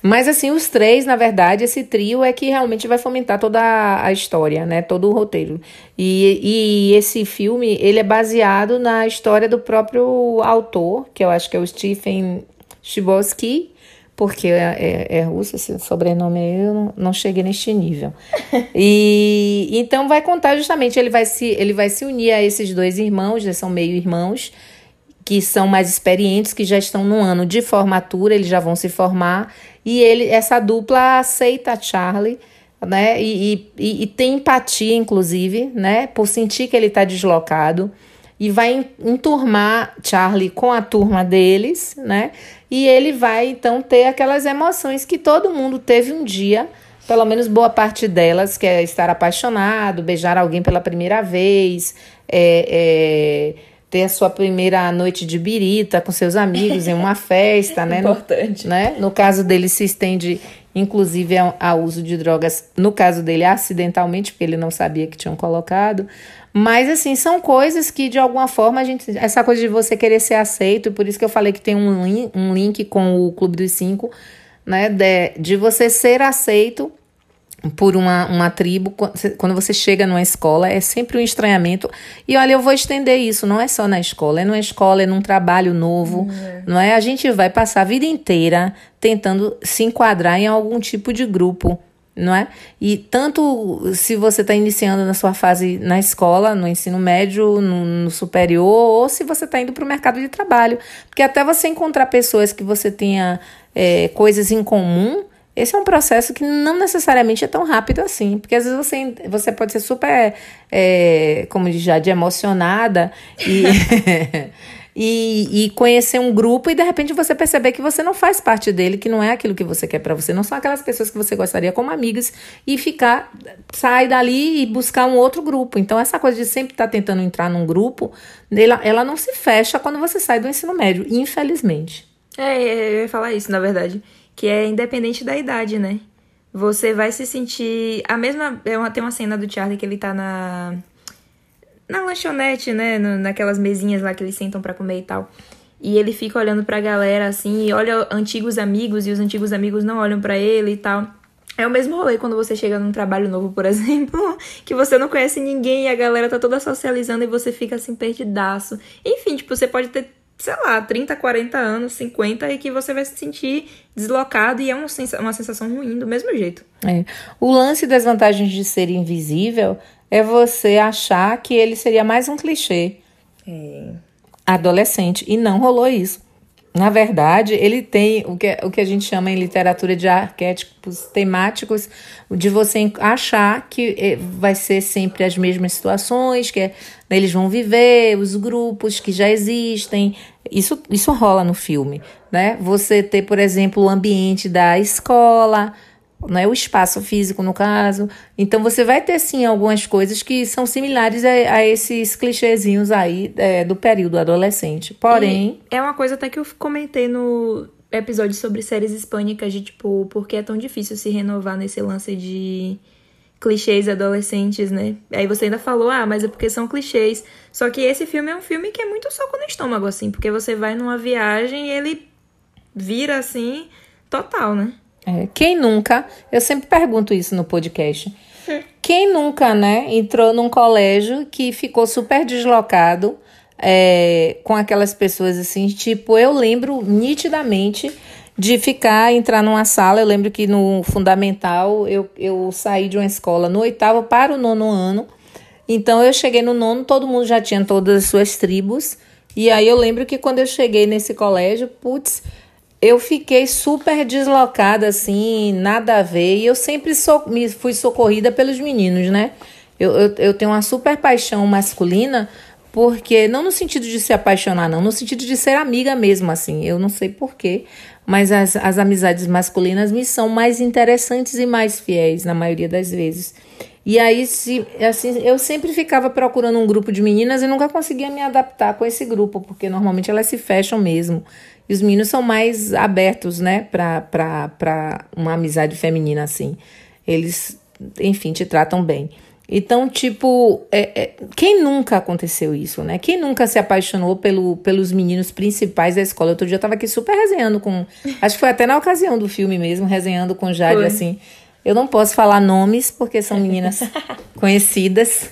Mas assim, os três, na verdade, esse trio é que realmente vai fomentar toda a, história, né? Todo o roteiro. E, e esse filme, ele é baseado na história do próprio autor, que eu acho que é o Stephen Chbosky, porque é, é, é russo, esse sobrenome aí, eu não, não cheguei neste nível. E então vai contar justamente, ele vai se, ele vai se unir a esses dois irmãos, eles são meio irmãos, que são mais experientes, que já estão no ano de formatura, eles já vão se formar, e ele, essa dupla aceita a Charlie, né? E, e, e tem empatia, inclusive, né? Por sentir que ele está deslocado. E vai en- enturmar Charlie com a turma deles, né? E ele vai, então, ter aquelas emoções que todo mundo teve um dia, pelo menos boa parte delas, que é estar apaixonado, beijar alguém pela primeira vez, é, é, ter a sua primeira noite de birita com seus amigos em uma festa, né? No- Importante. né? No caso dele se estende, inclusive, ao, ao uso de drogas, no caso dele, acidentalmente, porque ele não sabia que tinham colocado. Mas, assim, são coisas que, de alguma forma, a gente. Essa coisa de você querer ser aceito, e por isso que eu falei que tem um, lin- um link com o Clube dos Cinco, né? De, de você ser aceito por uma, uma tribo, qu- quando você chega numa escola, é sempre um estranhamento. E olha, eu vou estender isso, não é só na escola, é numa escola, é num trabalho novo, não é? A gente vai passar a vida inteira tentando se enquadrar em algum tipo de grupo, não é? E tanto se você está iniciando na sua fase na escola, no ensino médio, no, no superior, ou se você está indo para o mercado de trabalho. Porque até você encontrar pessoas que você tenha é, coisas em comum, esse é um processo que não necessariamente é tão rápido assim, porque às vezes você, você pode ser super, é, como diz já, de emocionada e, e, e conhecer um grupo e de repente você perceber que você não faz parte dele, que não é aquilo que você quer pra você, não são aquelas pessoas que você gostaria como amigas e ficar, sair dali e buscar um outro grupo. Então essa coisa de sempre estar tentando entrar num grupo, ela, ela não se fecha quando você sai do ensino médio, infelizmente. É, eu ia falar isso, na verdade. Que é independente da idade, né? você vai se sentir. A mesma. É tem uma cena do Charlie que ele tá na. Na lanchonete, né? Naquelas mesinhas lá que eles sentam pra comer e tal. E ele fica olhando pra galera assim, e olha antigos amigos, e os antigos amigos não olham pra ele e tal. É o mesmo rolê quando você chega num trabalho novo, por exemplo, que você não conhece ninguém e a galera tá toda socializando e você fica assim perdidaço. Enfim, tipo, você pode ter, sei lá, 30, 40 anos, 50 e que você vai se sentir deslocado e é uma sensa- uma sensação ruim do mesmo jeito. É. O lance das vantagens de ser invisível é você achar que ele seria mais um clichê adolescente. E não rolou isso. Na verdade, ele tem o que, o que a gente chama em literatura de arquétipos temáticos, de você achar que eh, vai ser sempre as mesmas situações, que é- eles vão viver, os grupos que já existem. Isso, isso rola no filme. Né? Você ter, por exemplo, o ambiente da escola, né, o espaço físico, no caso. Então, você vai ter, sim, algumas coisas que são similares a, a esses clichêzinhos aí é, do período adolescente. Porém, E é uma coisa até que eu comentei no episódio sobre séries hispânicas de tipo, por que é tão difícil se renovar nesse lance de clichês adolescentes, né? Aí você ainda falou, ah, mas é porque são clichês. Só que esse filme é um filme que é muito soco no estômago, assim, porque você vai numa viagem e ele vira assim, total, né? É, quem nunca, eu sempre pergunto isso no podcast, quem nunca, né, entrou num colégio que ficou super deslocado é, com aquelas pessoas assim, tipo, eu lembro nitidamente de ficar, entrar numa sala, eu lembro que no fundamental eu, eu saí de uma escola no oitavo para o nono ano, então eu cheguei no nono, todo mundo já tinha todas as suas tribos, e aí eu lembro que quando eu cheguei nesse colégio, putz, eu fiquei super deslocada, assim, nada a ver. E eu sempre me fui socorrida pelos meninos, né? Eu, eu, eu tenho uma super paixão masculina, porque, não no sentido de se apaixonar, não, no sentido de ser amiga mesmo, assim. Eu não sei porquê, mas as, as amizades masculinas me são mais interessantes e mais fiéis, na maioria das vezes. E aí, se, assim, eu sempre ficava procurando um grupo de meninas e nunca conseguia me adaptar com esse grupo, porque normalmente elas se fecham mesmo. E os meninos são mais abertos, né, pra, pra, pra uma amizade feminina, assim. Eles, enfim, te tratam bem. Então, tipo, é, é, quem nunca aconteceu isso, né? Quem nunca se apaixonou pelo, pelos meninos principais da escola? Outro dia eu tava aqui super resenhando com. Acho que foi até na ocasião do filme mesmo, resenhando com Jade, Foi. assim. Eu não posso falar nomes, porque são meninas conhecidas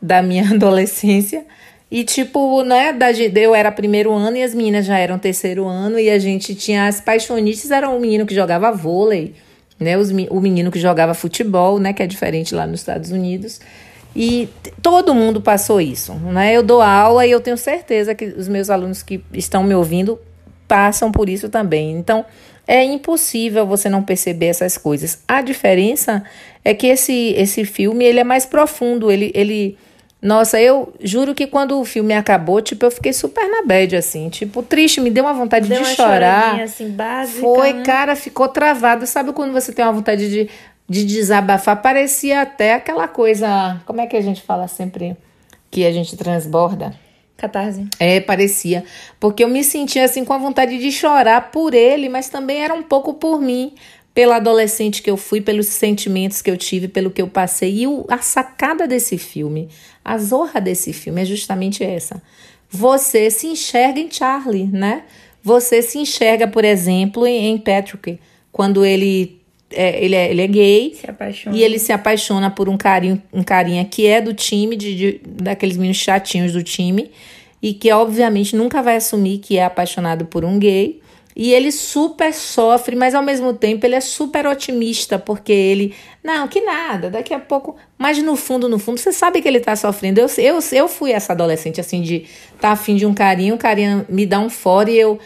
da minha adolescência. E, tipo, né, da, eu era primeiro ano e as meninas já eram terceiro ano, e a gente tinha as paixonites, era o menino que jogava vôlei, né, os, o menino que jogava futebol, né, que é diferente lá nos Estados Unidos. E todo mundo passou isso, né? Eu dou aula e eu tenho certeza que os meus alunos que estão me ouvindo passam por isso também. Então, é impossível você não perceber essas coisas. A diferença é que esse, esse filme, ele é mais profundo, ele... ele nossa, eu juro que quando o filme acabou, tipo, eu fiquei super na bad, assim. Tipo, triste, me deu uma vontade Deu de uma chorar. assim, básica, Foi, né? cara, ficou travado. Sabe quando você tem uma vontade de, de desabafar? Parecia até aquela coisa. Como é que a gente fala sempre que a gente transborda? Catarse. É, parecia. Porque eu me sentia assim com a vontade de chorar por ele, mas também era um pouco por mim, pela adolescente que eu fui, pelos sentimentos que eu tive, pelo que eu passei. E o, a sacada desse filme, a zorra desse filme é justamente essa. Você se enxerga em Charlie, né? Você se enxerga, por exemplo, em, Patrick, quando ele é, ele, é, ele é gay. E ele se apaixona por um carinho, um carinha que é do time, de, de- daqueles meninos chatinhos do time, e que obviamente nunca vai assumir que é apaixonado por um gay. E ele super sofre, mas ao mesmo tempo ele é super otimista, porque ele, não, que nada, daqui a pouco. Mas no fundo, no fundo, você sabe que ele tá sofrendo. Eu, eu, eu fui essa adolescente, assim, de tá afim de um carinho, o carinha me dá um fora e eu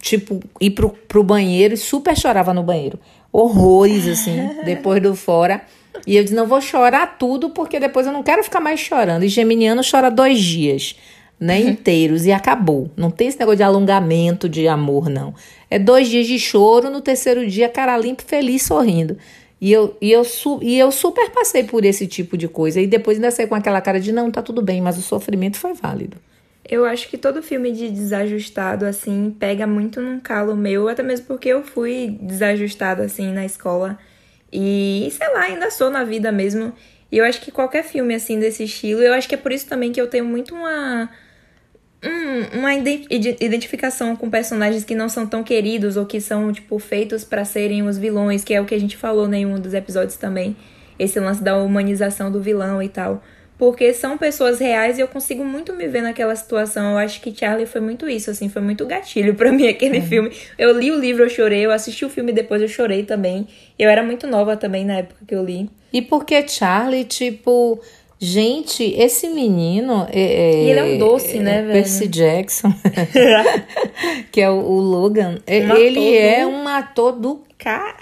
tipo, ir pro, pro banheiro e super chorava no banheiro. Horrores, assim, depois do fora. E eu disse, não vou chorar tudo, porque depois eu não quero ficar mais chorando. E geminiano chora dois dias, né, inteiros, e acabou. Não tem esse negócio de alongamento de amor, não. É dois dias de choro, no terceiro dia, cara limpa, feliz, sorrindo. E eu, e, eu su, e eu super passei por esse tipo de coisa. E depois ainda saí com aquela cara de, não, tá tudo bem, mas o sofrimento foi válido. Eu acho que todo filme de desajustado, assim, pega muito num calo meu, até mesmo porque eu fui desajustada, assim, na escola. E, sei lá, ainda sou na vida mesmo. E eu acho que qualquer filme, assim, desse estilo, eu acho que é por isso também que eu tenho muito uma. Um- uma ide- ide- identificação com personagens que não são tão queridos ou que são, tipo, feitos pra serem os vilões, que é o que a gente falou né, em um dos episódios também. Esse lance da humanização do vilão e tal. Porque são pessoas reais e eu consigo muito me ver naquela situação. Eu acho que Charlie foi muito isso, assim, foi muito gatilho pra mim aquele filme. Eu li o livro, eu chorei, eu assisti o filme depois, eu chorei também. Eu era muito nova também na época que eu li. E porque Charlie, tipo, gente, esse menino. É, é- E ele é um doce, né, é velho? Percy Jackson, que é o, o Logan. é- Um ator ele é do- um ator do Cara,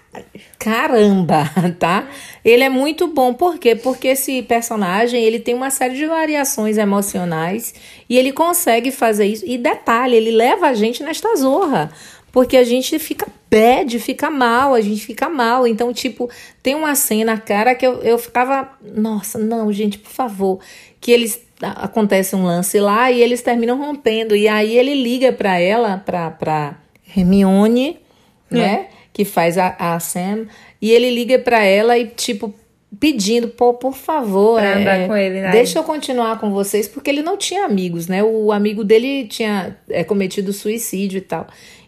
caramba, tá? Ele é muito bom, por quê? Porque esse personagem, ele tem uma série de variações emocionais e ele consegue fazer isso. E detalhe, ele leva a gente nesta zorra, porque a gente fica bad, fica mal, a gente fica mal. Então, tipo, tem uma cena, cara, que eu, eu ficava, nossa, não, gente, por favor, que eles acontece um lance lá e eles terminam rompendo e aí ele liga pra ela, pra, pra Hermione, né? Que faz a, a Sam. E ele liga pra ela e, tipo, pedindo, pô, por favor. Pra é, andar com ele, né? Deixa eu continuar com vocês, porque ele não tinha amigos, né? O amigo dele tinha é, cometido suicídio e tal.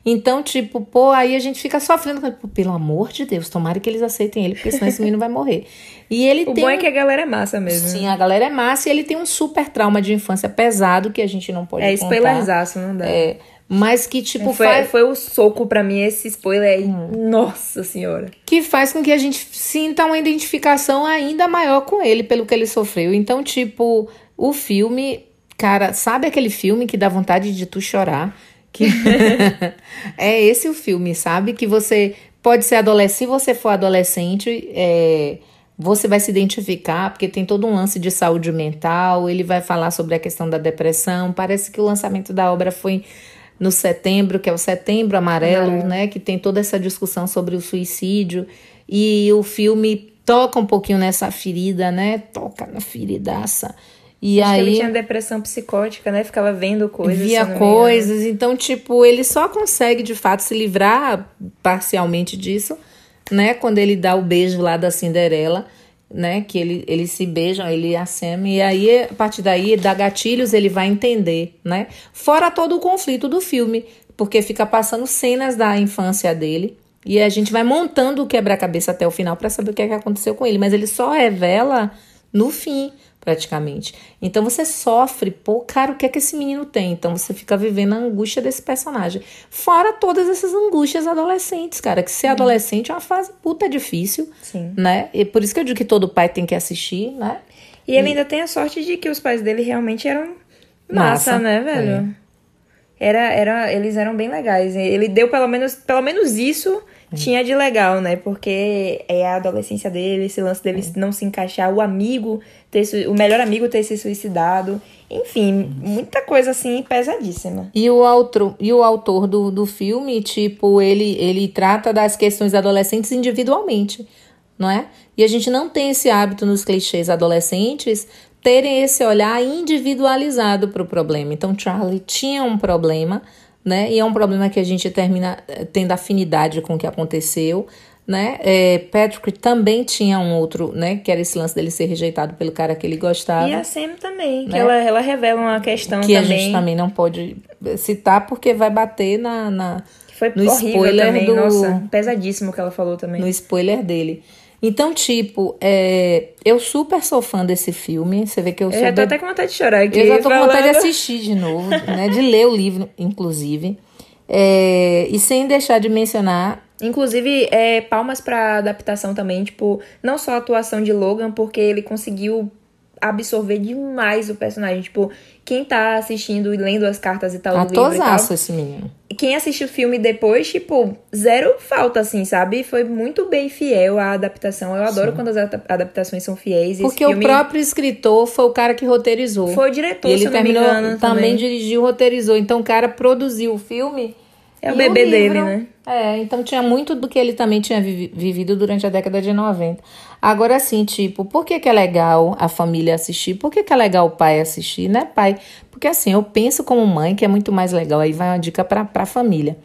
Então, tipo, pô, aí a gente fica sofrendo. Pô, pelo amor de Deus, tomara que eles aceitem ele, porque senão esse menino vai morrer. E ele o tem. bom é que a galera é massa mesmo. Sim, a galera é massa e ele tem um super trauma de infância pesado que a gente não pode É spoilerzaço, não dá. É, mas que, tipo, foi, faz, foi o soco pra mim, esse spoiler aí. Hum. Nossa senhora. que faz com que a gente sinta uma identificação ainda maior com ele, pelo que ele sofreu. Então, tipo, o filme, cara, sabe aquele filme que dá vontade de tu chorar? Que... é esse o filme, sabe? Que você pode ser adolescente, se você for adolescente, é, você vai se identificar, porque tem todo um lance de saúde mental, ele vai falar sobre a questão da depressão. Parece que o lançamento da obra foi no setembro, que é o setembro amarelo, Amarelo. né? Que tem toda essa discussão sobre o suicídio. E o filme toca um pouquinho nessa ferida, né? Toca na feridaça. E Acho que ele aí tinha depressão psicótica, né? Ficava vendo coisas. via coisas, então tipo, ele só consegue de fato se livrar parcialmente disso, né, quando ele dá o beijo lá da Cinderela, né, que ele, eles se beijam, ele e a Sam, e aí a partir daí dá gatilhos, ele vai entender, né? Fora todo o conflito do filme, porque fica passando cenas da infância dele. E a gente vai montando o quebra-cabeça até o final para saber o que, é que aconteceu com ele. Mas ele só revela no fim, praticamente. Então você sofre, pô, cara, o que é que esse menino tem? Então você fica vivendo a angústia desse personagem. Fora todas essas angústias adolescentes, cara. Que ser adolescente é uma fase puta difícil, Sim. né? E por isso que eu digo que todo pai tem que assistir, né? E ele ainda tem a sorte de que os pais dele realmente eram massa, Massa, né, velho? Era, era, eles eram bem legais. Ele deu pelo menos, pelo menos isso tinha de legal, né? Porque é a adolescência dele, esse lance dele não se encaixar, o amigo ter o melhor amigo ter se suicidado, enfim, muita coisa assim pesadíssima. E o autor, e o autor do, do filme, tipo, ele, ele trata das questões adolescentes individualmente, não é? E a gente não tem esse hábito nos clichês adolescentes terem esse olhar individualizado para o problema. Então, Charlie tinha um problema, né? E é um problema que a gente termina eh, tendo afinidade com o que aconteceu. Né? É, Patrick também tinha um outro, né? Que era esse lance dele ser rejeitado pelo cara que ele gostava E a Sam também, que Né? ela, ela revela uma questão que a também. gente também não pode citar porque vai bater na, na- que foi no spoiler também, do- nossa, pesadíssimo o que ela falou também. no spoiler dele. Então, tipo, é, eu super sou fã desse filme. Você vê que eu Eu sou. já tô até com vontade de chorar aqui. eu já tô com vontade de assistir de novo, né? De ler o livro, inclusive. É, e sem deixar de mencionar. Inclusive, é, palmas pra adaptação também, tipo, não só a atuação de Logan, porque ele conseguiu absorver demais o personagem. Tipo, quem tá assistindo e lendo as cartas e tal e Atorzaço esse menino. quem assiste o filme depois, tipo, zero falta, assim, sabe? Foi muito bem fiel à adaptação. Eu adoro quando as adap- adaptações são fiéis. Porque Esse o filme próprio escritor foi o cara que roteirizou. Foi o diretor, E ele terminou, engano, também também. dirigiu, roteirizou. Então o cara produziu o filme. É o e bebê livro- dele, né? É, então tinha muito do que ele também tinha vivi- vivido durante a década de 90. Agora sim, tipo, por que, que é legal a família assistir? Por que, que é legal o pai assistir, né, pai? Porque assim, eu penso como mãe que é muito mais legal. Aí vai uma dica pra, pra família.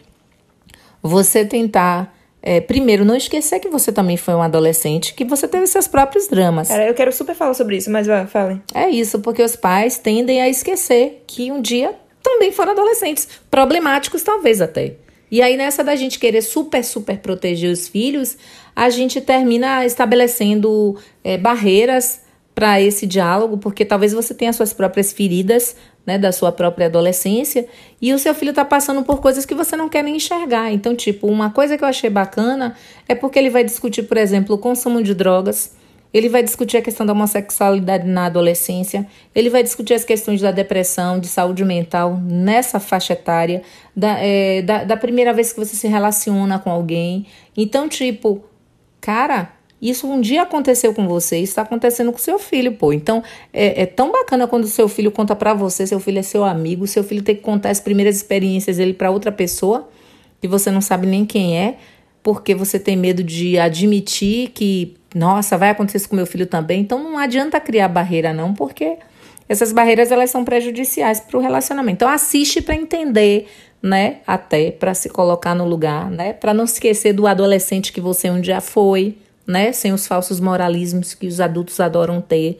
Você tentar é, primeiro, não esquecer que você também foi um adolescente, que você teve seus próprios dramas. Cara, eu quero super falar sobre isso, mas vai, fale. É isso, porque os pais tendem a esquecer que um dia também foram adolescentes, problemáticos talvez até. E aí, nessa da gente querer super, super proteger os filhos, a gente termina estabelecendo é, barreiras para esse diálogo, porque talvez você tenha suas próprias feridas, né, da sua própria adolescência, e o seu filho está passando por coisas que você não quer nem enxergar. Então, tipo, uma coisa que eu achei bacana é porque ele vai discutir, por exemplo, o consumo de drogas, ele vai discutir a questão da homossexualidade na adolescência, ele vai discutir as questões da depressão, de saúde mental nessa faixa etária, da, é, da, da primeira vez que você se relaciona com alguém. Então, tipo, cara, isso um dia aconteceu com você, está acontecendo com seu filho, pô. Então, é, é tão bacana quando seu filho conta para você, seu filho é seu amigo, seu filho tem que contar as primeiras experiências dele para outra pessoa, que você não sabe nem quem é, porque você tem medo de admitir que, nossa, vai acontecer isso com meu filho também. Então, não adianta criar barreira não, porque essas barreiras elas são prejudiciais para o relacionamento. Então, assiste para entender, né? Até para se colocar no lugar, né? Para não esquecer do adolescente que você um dia foi, né? Sem os falsos moralismos que os adultos adoram ter.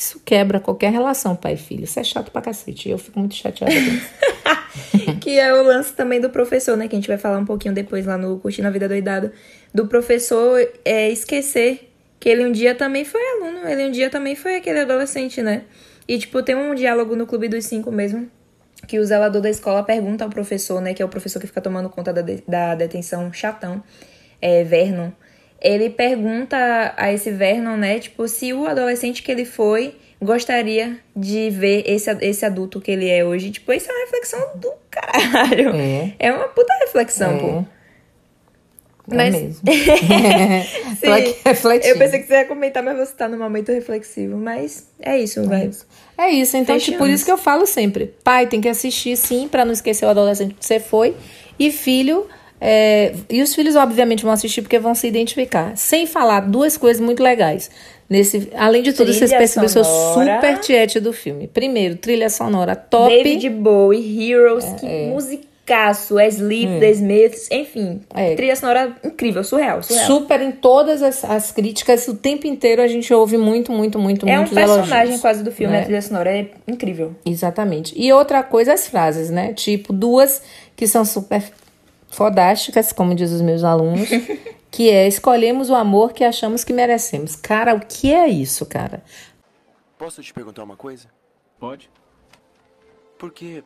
Isso quebra qualquer relação pai e filho. Isso é chato pra cacete. Eu fico muito chateada com isso. que é o lance também do professor, né? Que a gente vai falar um pouquinho depois lá no Curtindo a Vida Doidado. Do professor é, esquecer que ele um dia também foi aluno. Ele um dia também foi aquele adolescente, né? E, tipo, tem um diálogo no Clube dos Cinco mesmo. Que o zelador da escola pergunta ao professor, né? Que é o professor que fica tomando conta da, de, da detenção chatão. É, Vernon ele pergunta a esse Vernon, né, tipo, se o adolescente que ele foi gostaria de ver esse, esse adulto que ele é hoje. Tipo, isso é uma reflexão do caralho. É, é uma puta reflexão, é. pô. É mas... mesmo. Sim, eu pensei que você ia comentar, mas você tá num momento reflexivo. Mas é isso, vai. É isso, então, tipo, por isso que eu falo sempre. Pai, tem que assistir sim, para não esquecer o adolescente que você foi. E filho, é, e os filhos, obviamente, vão assistir porque vão se identificar. Sem falar duas coisas muito legais. Nesse, além de tudo, trilha vocês percebem o seu super tiete do filme. Primeiro, trilha sonora top. David Bowie, Heroes, é, que é. musicaço. Sleep, hum. The Smiths, enfim. É. Trilha sonora incrível, surreal, surreal. Super em todas as, as, críticas. O tempo inteiro a gente ouve muito, muito, muito, é muito. É um personagem elogios, quase do filme, né? a trilha sonora é incrível. Exatamente. E outra coisa, as frases, né? Tipo, duas que são super fodásticas, como diz os meus alunos, que é escolhemos o amor que achamos que merecemos. Cara, o que é isso, cara? Posso te perguntar uma coisa? Pode. Por que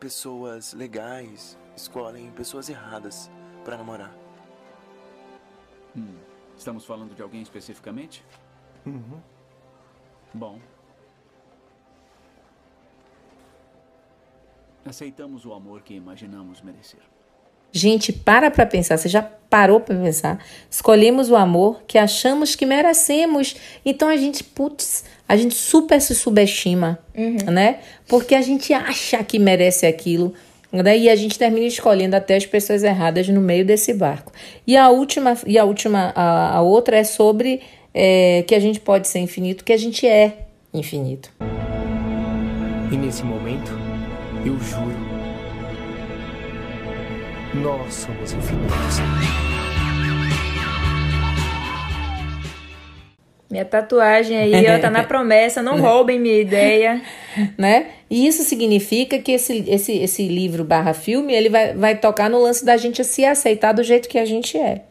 pessoas legais escolhem pessoas erradas para namorar? Hum, estamos falando de alguém especificamente? Uhum. Bom. Aceitamos o amor que imaginamos merecer. Gente, para para pensar. Você já parou para pensar? Escolhemos o amor que achamos que merecemos. Então a gente, putz, a gente super se subestima, uhum. né? Porque a gente acha que merece aquilo. Né? E a gente termina escolhendo até as pessoas erradas no meio desse barco. E a última, e a última, a, a outra é sobre é, que a gente pode ser infinito, que a gente é infinito. E nesse momento, eu juro nós somos infinitos. Minha tatuagem aí, ó, tá na promessa, não roubem minha ideia. Né? E isso significa que esse, esse, esse livro barra filme, ele vai, vai tocar no lance da gente se aceitar do jeito que a gente é,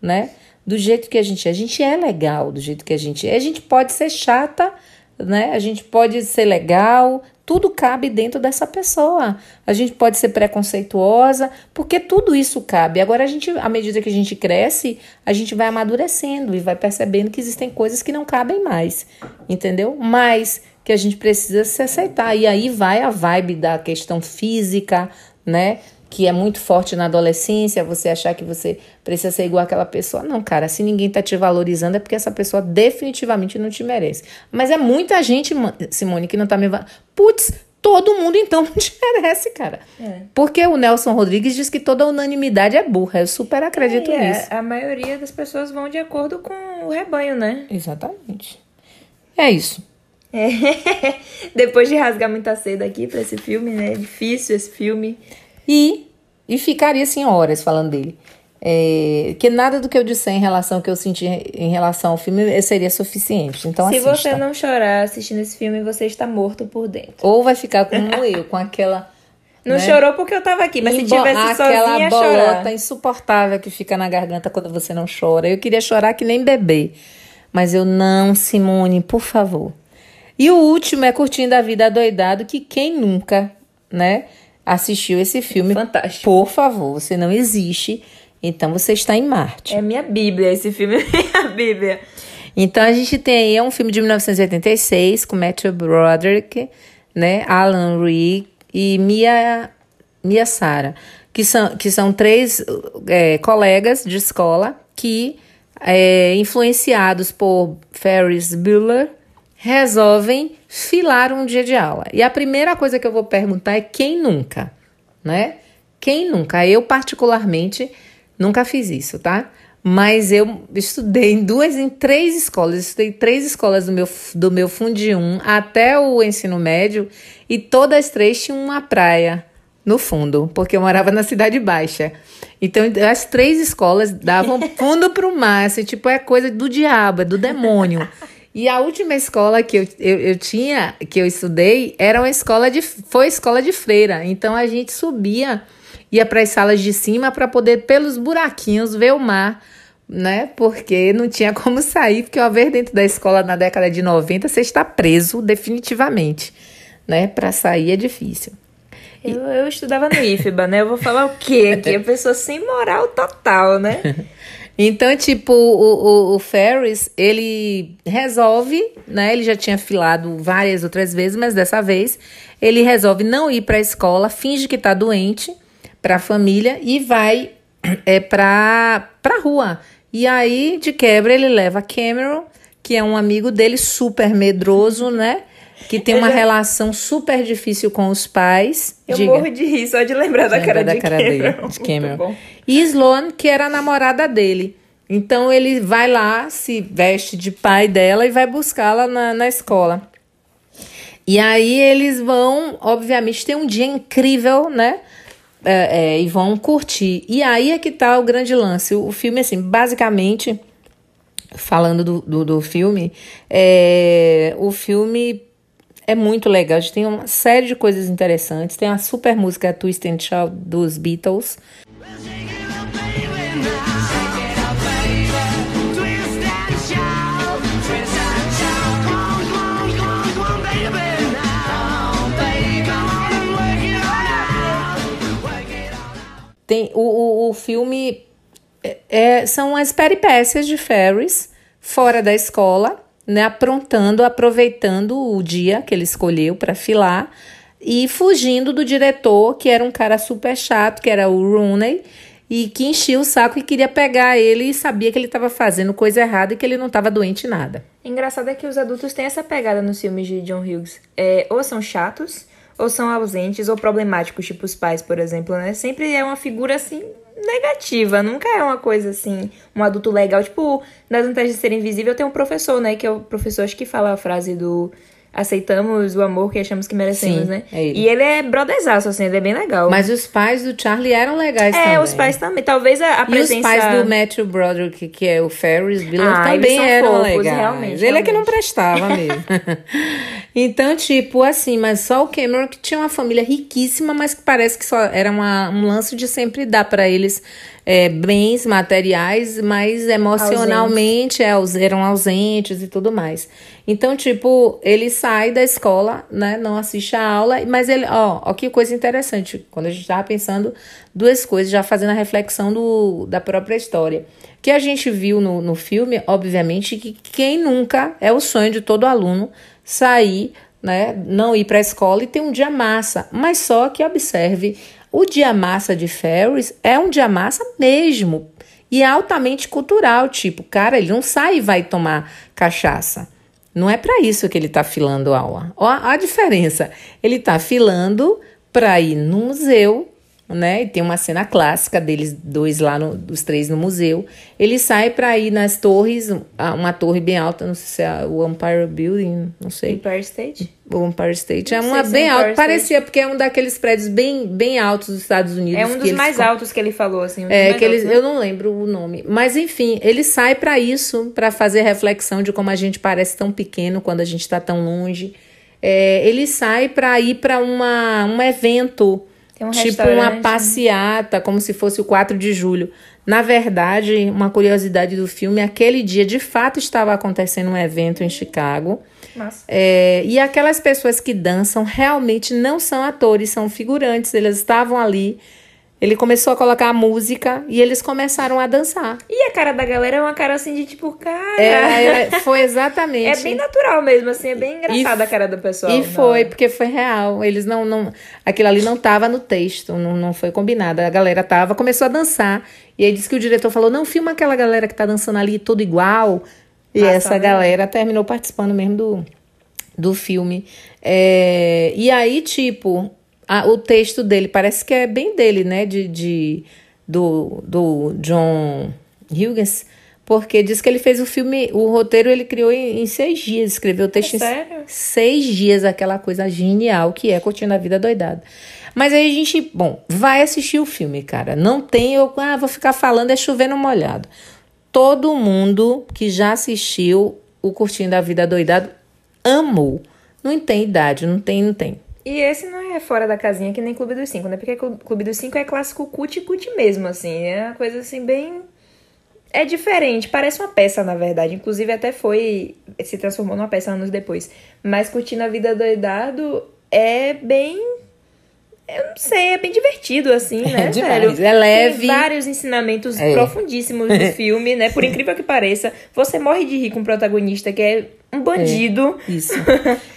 né? Do jeito que a gente é. A gente é legal do jeito que a gente é. A gente pode ser chata, né? A gente pode ser legal, tudo cabe dentro dessa pessoa. A gente pode ser preconceituosa, porque tudo isso cabe. Agora, a gente, à medida que a gente cresce, a gente vai amadurecendo e vai percebendo que existem coisas que não cabem mais, entendeu? Mas que a gente precisa se aceitar. E aí vai a vibe da questão física, né? que é muito forte na adolescência, você achar que você precisa ser igual àquela pessoa. Não, cara, se ninguém tá te valorizando é porque essa pessoa definitivamente não te merece. Mas é muita gente, Simone, que não tá me. Putz, todo mundo então não te merece, cara. É. Porque o Nelson Rodrigues diz que toda unanimidade é burra. Eu super acredito é, nisso. A maioria das pessoas vão de acordo com o rebanho, né? Exatamente. É isso. É. Depois de rasgar muita seda aqui para esse filme, né? É difícil esse filme. E, e ficaria assim horas falando dele. É, que nada do que eu disser em relação ao que eu senti em relação ao filme seria suficiente. Então Se assista. você não chorar assistindo esse filme, você está morto por dentro. Ou vai ficar como eu, com aquela. Não né? chorou porque eu tava aqui, mas se Embo- tivesse aquela sozinha, bolota chorar. insuportável que fica na garganta quando você não chora. Eu queria chorar que nem bebê. Mas eu não, Simone, por favor. E o último é Curtindo a Vida Adoidado, que quem nunca, né, assistiu esse filme, Fantástico. por favor, você não existe, então você está em Marte. É minha bíblia, esse filme é minha bíblia. Então a gente tem aí é um filme de 1986 com Matthew Broderick, né, Alan Ree e Mia Mia Sara, que são que são três é, colegas de escola que é, influenciados por Ferris Bueller resolvem filar um dia de aula. E a primeira coisa que eu vou perguntar é quem nunca, né? Quem nunca? Eu particularmente nunca fiz isso, tá? Mas eu estudei em duas, em três escolas. Eu estudei três escolas do meu, do meu Fundi 1 até o ensino médio e todas as três tinham uma praia no fundo, porque eu morava na Cidade Baixa. Então, as três escolas davam fundo para o mar, assim, tipo, é coisa do diabo, é do demônio. E a última escola que eu, eu, eu tinha, que eu estudei, era uma escola de, foi escola de freira. Então, a gente subia, ia para as salas de cima para poder, pelos buraquinhos, ver o mar, né? Porque não tinha como sair, porque uma vez dentro da escola na década de 90, você está preso definitivamente, né? Para sair é difícil. Eu, eu estudava no IFBA, né? Eu vou falar o quê aqui? A pessoa sem moral total, né? Então, tipo, o, o, o Ferris, ele resolve, né? Ele já tinha filado várias outras vezes, mas dessa vez ele resolve não ir para a escola, finge que tá doente para a família e vai é, para para rua. E aí, de quebra, ele leva Cameron, que é um amigo dele super medroso, né? Que tem uma relação super difícil com os pais. Eu Diga. morro de rir só de lembrar da Lembra cara da de cara Cameron. dele, de Cameron. E Sloane, que era a namorada dele. Então ele vai lá, se veste de pai dela e vai buscá-la na, na escola. E aí eles vão, obviamente, ter um dia incrível, né? É, é, e vão curtir. E aí é que tá o grande lance. O, o filme, assim, basicamente, falando do, do, do filme, é, o filme é muito legal. A gente tem uma série de coisas interessantes. Tem a super música Twist and Shout dos Beatles. Tem o, o, o filme é, é- são as peripécias de Ferris fora da escola, né, aprontando, aproveitando o dia que ele escolheu para filar e fugindo do diretor, que era um cara super chato, que era o Rooney, e que enchia o saco e queria pegar ele e sabia que ele estava fazendo coisa errada e que ele não estava doente nada. Engraçado é que os adultos têm essa pegada nos filmes de John Hughes. É, ou são chatos, ou são ausentes, ou problemáticos, tipo os pais, por exemplo, né? Sempre é uma figura, assim, negativa. Nunca é uma coisa, assim, um adulto legal. Tipo, nas vantagens de ser invisível, tem um professor, né? Que é o professor, acho que fala a frase do... Aceitamos o amor que achamos que merecemos, Sim, né? é ele. E ele é brotherzaço, assim, ele é bem legal. Mas os pais do Charlie eram legais é, também. os pais também. Talvez a, a E presença... os pais do Matthew Broderick, que é o Ferris Bueller, Ah, também eram fofos, legais. realmente, Ele é que não realmente. prestava mesmo. então, tipo, assim, mas só o Cameron que tinha uma família riquíssima, mas que parece que só era uma- um lance de sempre dar para eles é, bens materiais, mas emocionalmente é, aus- eram ausentes e tudo mais. Então, tipo, ele sai da escola, né? Não assiste a aula, mas ele, ó, ó que coisa interessante. Quando a gente tava pensando duas coisas, já fazendo a reflexão do, da própria história. Que a gente viu no, no filme, obviamente, que quem nunca é o sonho de todo aluno sair, né? Não ir para a escola e ter um dia massa. Mas só que observe, o dia massa de Ferris é um dia massa mesmo. E altamente cultural, tipo, cara, ele não sai e vai tomar cachaça. Não é para isso que ele está filando aula. Ó, a diferença. Ele está filando para ir no museu, né? E tem uma cena clássica deles dois lá, no, dos três no museu. Ele sai para ir nas torres, uma torre bem alta, não sei se é o Empire Building, não sei. Empire State? o Empire State. É Não uma sei se bem é alta. Parecia, porque é um daqueles prédios bem, bem altos dos Estados Unidos. É um dos mais altos que ele falou, assim. um É, que eles, altos, né? eu não lembro o nome. Mas enfim, ele sai para isso, para fazer reflexão de como a gente parece tão pequeno quando a gente está tão longe. É, ele sai para ir para uma um evento, um tipo uma passeata, como se fosse o 4 de julho. Na verdade, uma curiosidade do filme, aquele dia de fato estava acontecendo um evento em Chicago. É, e aquelas pessoas que dançam realmente não são atores, são figurantes, eles estavam ali. Ele começou a colocar a música e eles começaram a dançar. E a cara da galera é uma cara assim de tipo, cara. É, é, foi exatamente. É bem natural mesmo, assim, é bem engraçada a cara do pessoal. E na foi, porque foi real. Eles não, não. Aquilo ali não estava no texto, não, não foi combinado. A galera tava, começou a dançar. E aí disse que o diretor falou: não, filma aquela galera que tá dançando ali tudo igual. E Massa, essa né? galera terminou participando mesmo do, do filme. É, e aí, tipo, a- o texto dele parece que é bem dele, né? De, de, do, do John Hughes. Porque diz que ele fez o filme, o roteiro ele criou em, em seis dias, escreveu o texto em sério? seis dias, aquela coisa genial que é Curtindo a Vida Doidada. Mas aí a gente, bom, vai assistir o filme, cara. Não tem, eu ah, vou ficar falando, é chovendo molhado. Todo mundo que já assistiu o Curtindo a Vida Doidado amou. Não tem idade, não tem, não tem. E esse não é fora da casinha que nem Clube dos Cinco, né? Porque Clu- Clube dos Cinco é clássico cut cut mesmo, assim. É uma coisa assim bem. É diferente, parece uma peça, na verdade. Inclusive, até foi. Se transformou numa peça anos depois. Mas Curtindo a Vida Doidado é bem. Eu não sei, é bem divertido, assim, né? demais, velho? é leve. Tem vários ensinamentos É. profundíssimos do filme, né? Por incrível que pareça, você morre de rir com o protagonista, que é um bandido. Isso.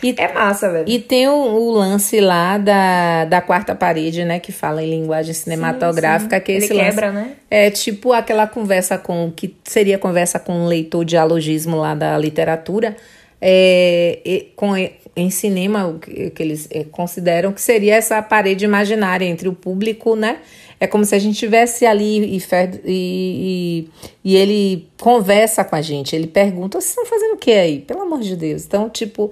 E, É massa, velho. e tem o, o lance lá da, da quarta parede, né? Que fala em linguagem cinematográfica, que é Ele esse lance. quebra, né? É tipo aquela conversa com que seria conversa com um leitor de alogismo lá da literatura, é, e- com, em cinema, o que, eles é, consideram que seria essa parede imaginária entre o público, né? É como se a gente estivesse ali e, e, e, ele conversa com a gente, ele pergunta: vocês estão fazendo o que aí? Pelo amor de Deus. Então, tipo,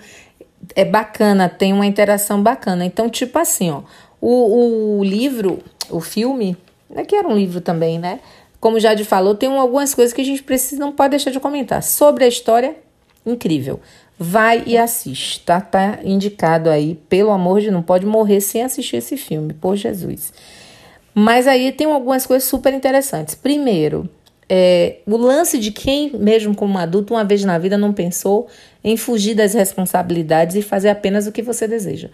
é bacana, tem uma interação bacana. Então, tipo assim, ó, o, o livro, o filme, né, que era um livro também, né? Como o Jade falou, tem um- algumas coisas que a gente precisa, não pode deixar de comentar. Sobre a história, incrível. Vai e assiste, tá? Tá indicado aí, pelo amor de não pode morrer sem assistir esse filme, por Jesus. Mas aí tem algumas coisas super interessantes. Primeiro, é, o lance de quem, mesmo como adulto, uma vez na vida não pensou em fugir das responsabilidades e fazer apenas o que você deseja.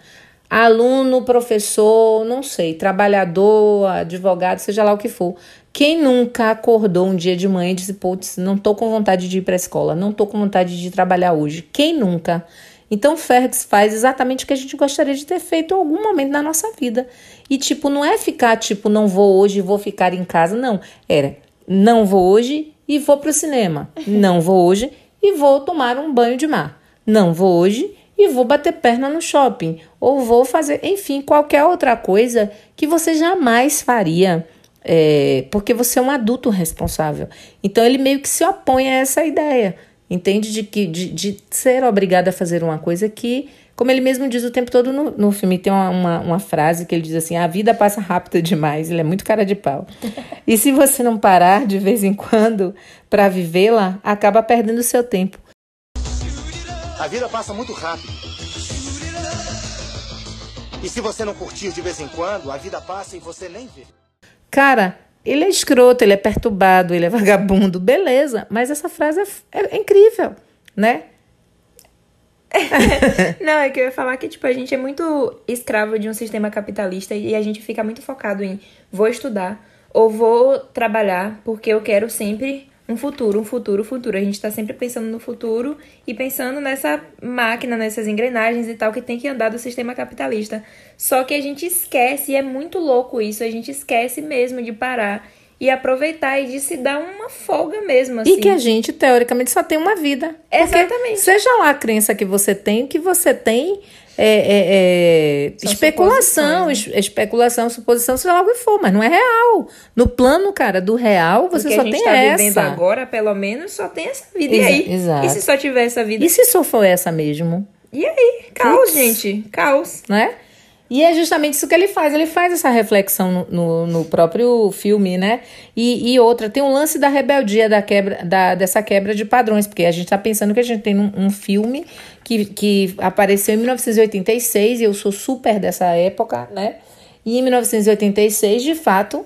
Aluno, professor, não sei, trabalhador, advogado, seja lá o que for. Quem nunca acordou um dia de manhã e disse, putz, não tô com vontade de ir para a escola, não tô com vontade de trabalhar hoje. Quem nunca? Então, Fergus faz exatamente o que a gente gostaria de ter feito em algum momento na nossa vida. E, tipo, não é ficar, tipo, não vou hoje vou ficar em casa. Não. Era, não vou hoje e vou pro cinema. Não vou hoje e vou tomar um banho de mar. Não vou hoje e vou bater perna no shopping. Ou vou fazer, enfim, qualquer outra coisa que você jamais faria. É, porque você é um adulto responsável. Então, ele meio que se opõe a essa ideia. Entende? De, que, de, de ser obrigado a fazer uma coisa que, como ele mesmo diz o tempo todo no, no filme, tem uma, uma, uma frase que ele diz assim: a vida passa rápido demais. Ele é muito cara de pau. e se você não parar de vez em quando para vivê-la, acaba perdendo o seu tempo. A vida passa muito rápido. E se você não curtir de vez em quando, a vida passa e você nem vê. Cara, ele é escroto, ele é perturbado, ele é vagabundo, beleza, mas essa frase é, é incrível, né? Não, é que eu ia falar que, tipo, a gente é muito escravo de um sistema capitalista e a gente fica muito focado em vou estudar ou vou trabalhar porque eu quero sempre um futuro, um futuro, um futuro. A gente tá sempre pensando no futuro e pensando nessa máquina, nessas engrenagens e tal que tem que andar do sistema capitalista. Só que a gente esquece, e é muito louco isso, a gente esquece mesmo de parar e aproveitar e de se dar uma folga mesmo, assim. E que a gente, teoricamente, só tem uma vida. Porque Exatamente. Seja lá a crença que você tem, o que você tem é, é, é especulação, suposições, es- especulação, suposição, seja lá o que for, mas não é real. No plano, cara, do real, você só tem tá essa. vivendo agora, pelo menos, só tem essa vida. E Exa- aí? exato. E se só tiver essa vida? E se só for essa mesmo? E aí? Caos, Putz. gente. Caos. né? E é justamente isso que ele faz. Ele faz essa reflexão no, no, próprio filme, né? E, e outra, tem um lance da rebeldia da quebra, da, dessa quebra de padrões, porque a gente tá pensando que a gente tem um, um filme que, que apareceu em 1986, e eu sou super dessa época, né? E em 1986, de fato,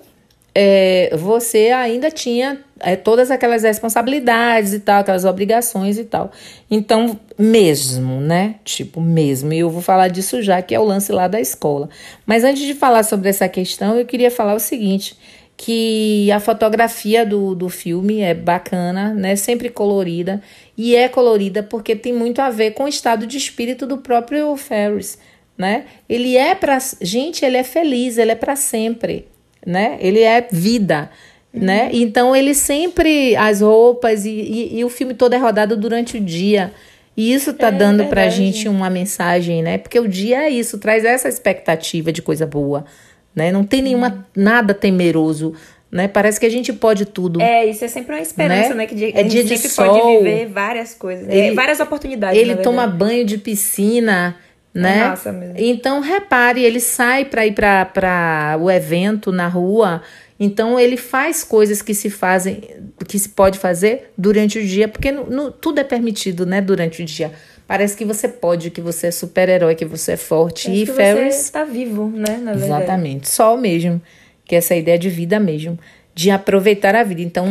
é, você ainda tinha é, todas aquelas responsabilidades e tal, aquelas obrigações e tal. Então, mesmo, né? Tipo, mesmo. E eu vou falar disso já, que é o lance lá da escola. Mas antes de falar sobre essa questão, eu queria falar o seguinte: que a fotografia do, do filme é bacana, né? Sempre colorida. E é colorida porque tem muito a ver com o estado de espírito do próprio Ferris, né? Ele é para gente, ele é feliz, ele é para sempre né? Ele é vida, né? Então ele sempre as roupas e, e, e o filme todo é rodado durante o dia. E isso tá É dando pra verdade. gente uma mensagem, né? Porque o dia é isso, traz essa expectativa de coisa boa, né? Não tem nenhuma nada temeroso, né? Parece que a gente pode tudo. É, isso é sempre uma esperança, Né? né? Que de- É a gente dia de sol. pode viver várias coisas. né? Ele- várias oportunidades. Ele toma banho de piscina, né? massa mesmo. Então, repare, ele sai para ir para o evento na rua. Então, ele faz coisas que se fazem, que se pode fazer durante o dia, porque no- no- tudo é permitido, né? Durante o dia. Parece que você pode, que você é super-herói, que você é forte. Acho e que Ferris você tá vivo, né? Na verdade. Exatamente. Só mesmo. Que é essa ideia de vida mesmo. De aproveitar a vida. Então,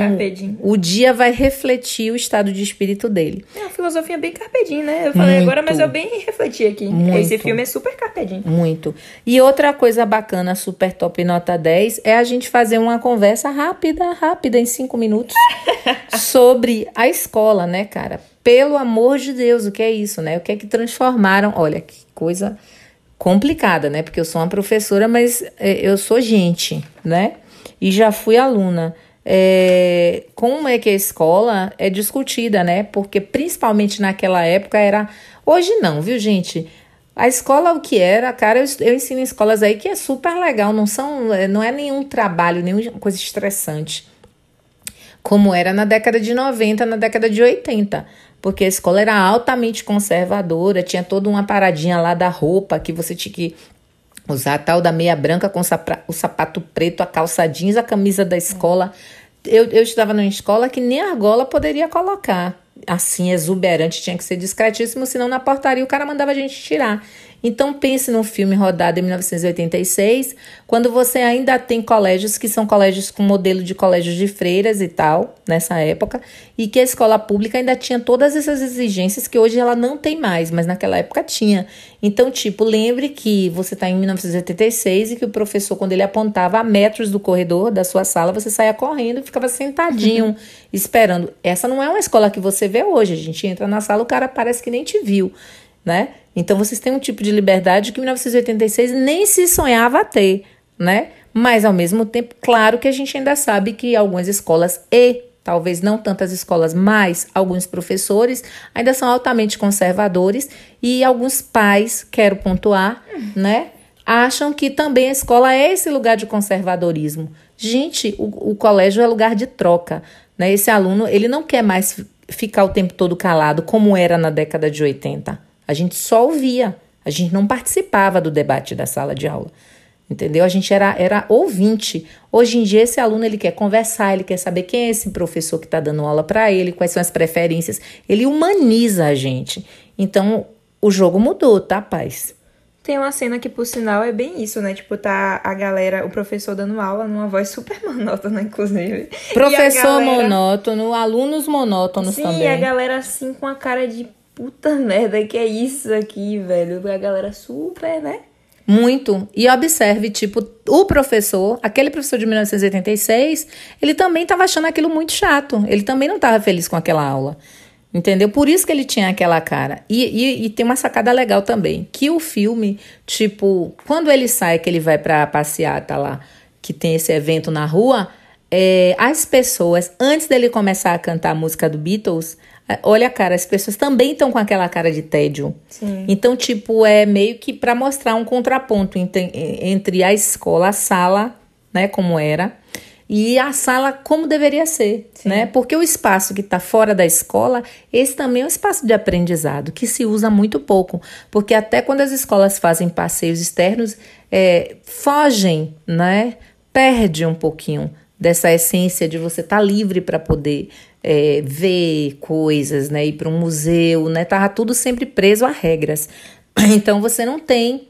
o dia vai refletir o estado de espírito dele. É uma filosofia bem carpedinho, né? Eu falei Muito. agora, mas eu bem refleti aqui. Muito. Esse filme é super carpedinho. Muito. E outra coisa bacana, super top nota 10, é a gente fazer uma conversa rápida, rápida, em cinco minutos, sobre a escola, né, cara? Pelo amor de Deus, o que é isso, né? O que é que transformaram? Olha, que coisa complicada, né? Porque eu sou uma professora, mas é, eu sou gente, né? E já fui aluna. É, como é que a escola é discutida, né? Porque principalmente naquela época era. Hoje não, viu, gente? A escola, o que era, cara, eu, eu ensino escolas aí que é super legal, não são, é, não é nenhum trabalho, nenhuma coisa estressante como era na década de 90, na década de 80. Porque a escola era altamente conservadora, tinha toda uma paradinha lá da roupa que você tinha que usar a tal da meia branca com o sapato preto, a calça jeans, a camisa da escola. Eu, eu estudava numa escola que nem argola poderia colocar. Assim, exuberante, tinha que ser discretíssimo, senão na portaria o cara mandava a gente tirar. Então pense num filme rodado em 1986, quando você ainda tem colégios que são colégios com modelo de colégios de freiras e tal, nessa época, e que a escola pública ainda tinha todas essas exigências que hoje ela não tem mais, mas naquela época tinha. Então, tipo, lembre que você está em 1986 e que o professor, quando ele apontava a metros do corredor da sua sala, você saía correndo e ficava sentadinho, esperando. Essa não é uma escola que você vê hoje. A gente entra na sala, o cara parece que nem te viu, né? Então vocês têm um tipo de liberdade que em 1986 nem se sonhava ter, né? Mas ao mesmo tempo, claro que a gente ainda sabe que algumas escolas e talvez não tantas escolas, mas alguns professores ainda são altamente conservadores e alguns pais, quero pontuar, né? Acham que também a escola é esse lugar de conservadorismo. Gente, o, o colégio é lugar de troca, né? Esse aluno, ele não quer mais ficar o tempo todo calado, como era na década de 80. A gente só ouvia, a gente não participava do debate da sala de aula. Entendeu? A gente era, era ouvinte. Hoje em dia, esse aluno ele quer conversar, ele quer saber quem é esse professor que está dando aula para ele, quais são as preferências. Ele humaniza a gente. Então, o jogo mudou, tá, paz? Tem uma cena que, por sinal, é bem isso, né? Tipo, tá a galera, o professor dando aula numa voz super monótona, inclusive. Professor galera- monótono, alunos monótonos Sim, também. a galera assim com a cara de puta merda, que é isso aqui, velho? A galera super, né? Muito. E observe, tipo, o professor, aquele professor de 1986, ele também estava achando aquilo muito chato. Ele também não estava feliz com aquela aula. Entendeu? Por isso que ele tinha aquela cara. E, e, e tem uma sacada legal também. Que o filme, tipo, quando ele sai, que ele vai pra passeata lá, que tem esse evento na rua, é, as pessoas, antes dele começar a cantar a música do Beatles, olha, cara, as pessoas também estão com aquela cara de tédio. Sim. Então, tipo, é meio que para mostrar um contraponto entre, a escola, a sala, né, como era, e a sala como deveria ser, né? Porque o espaço que está fora da escola, esse também é um espaço de aprendizado que se usa muito pouco, porque até quando as escolas fazem passeios externos, é, fogem, né? Perde um pouquinho dessa essência de você estar tá livre para poder é, ver coisas, né? Ir para um museu, né? Tava tudo sempre preso a regras. Então você não tem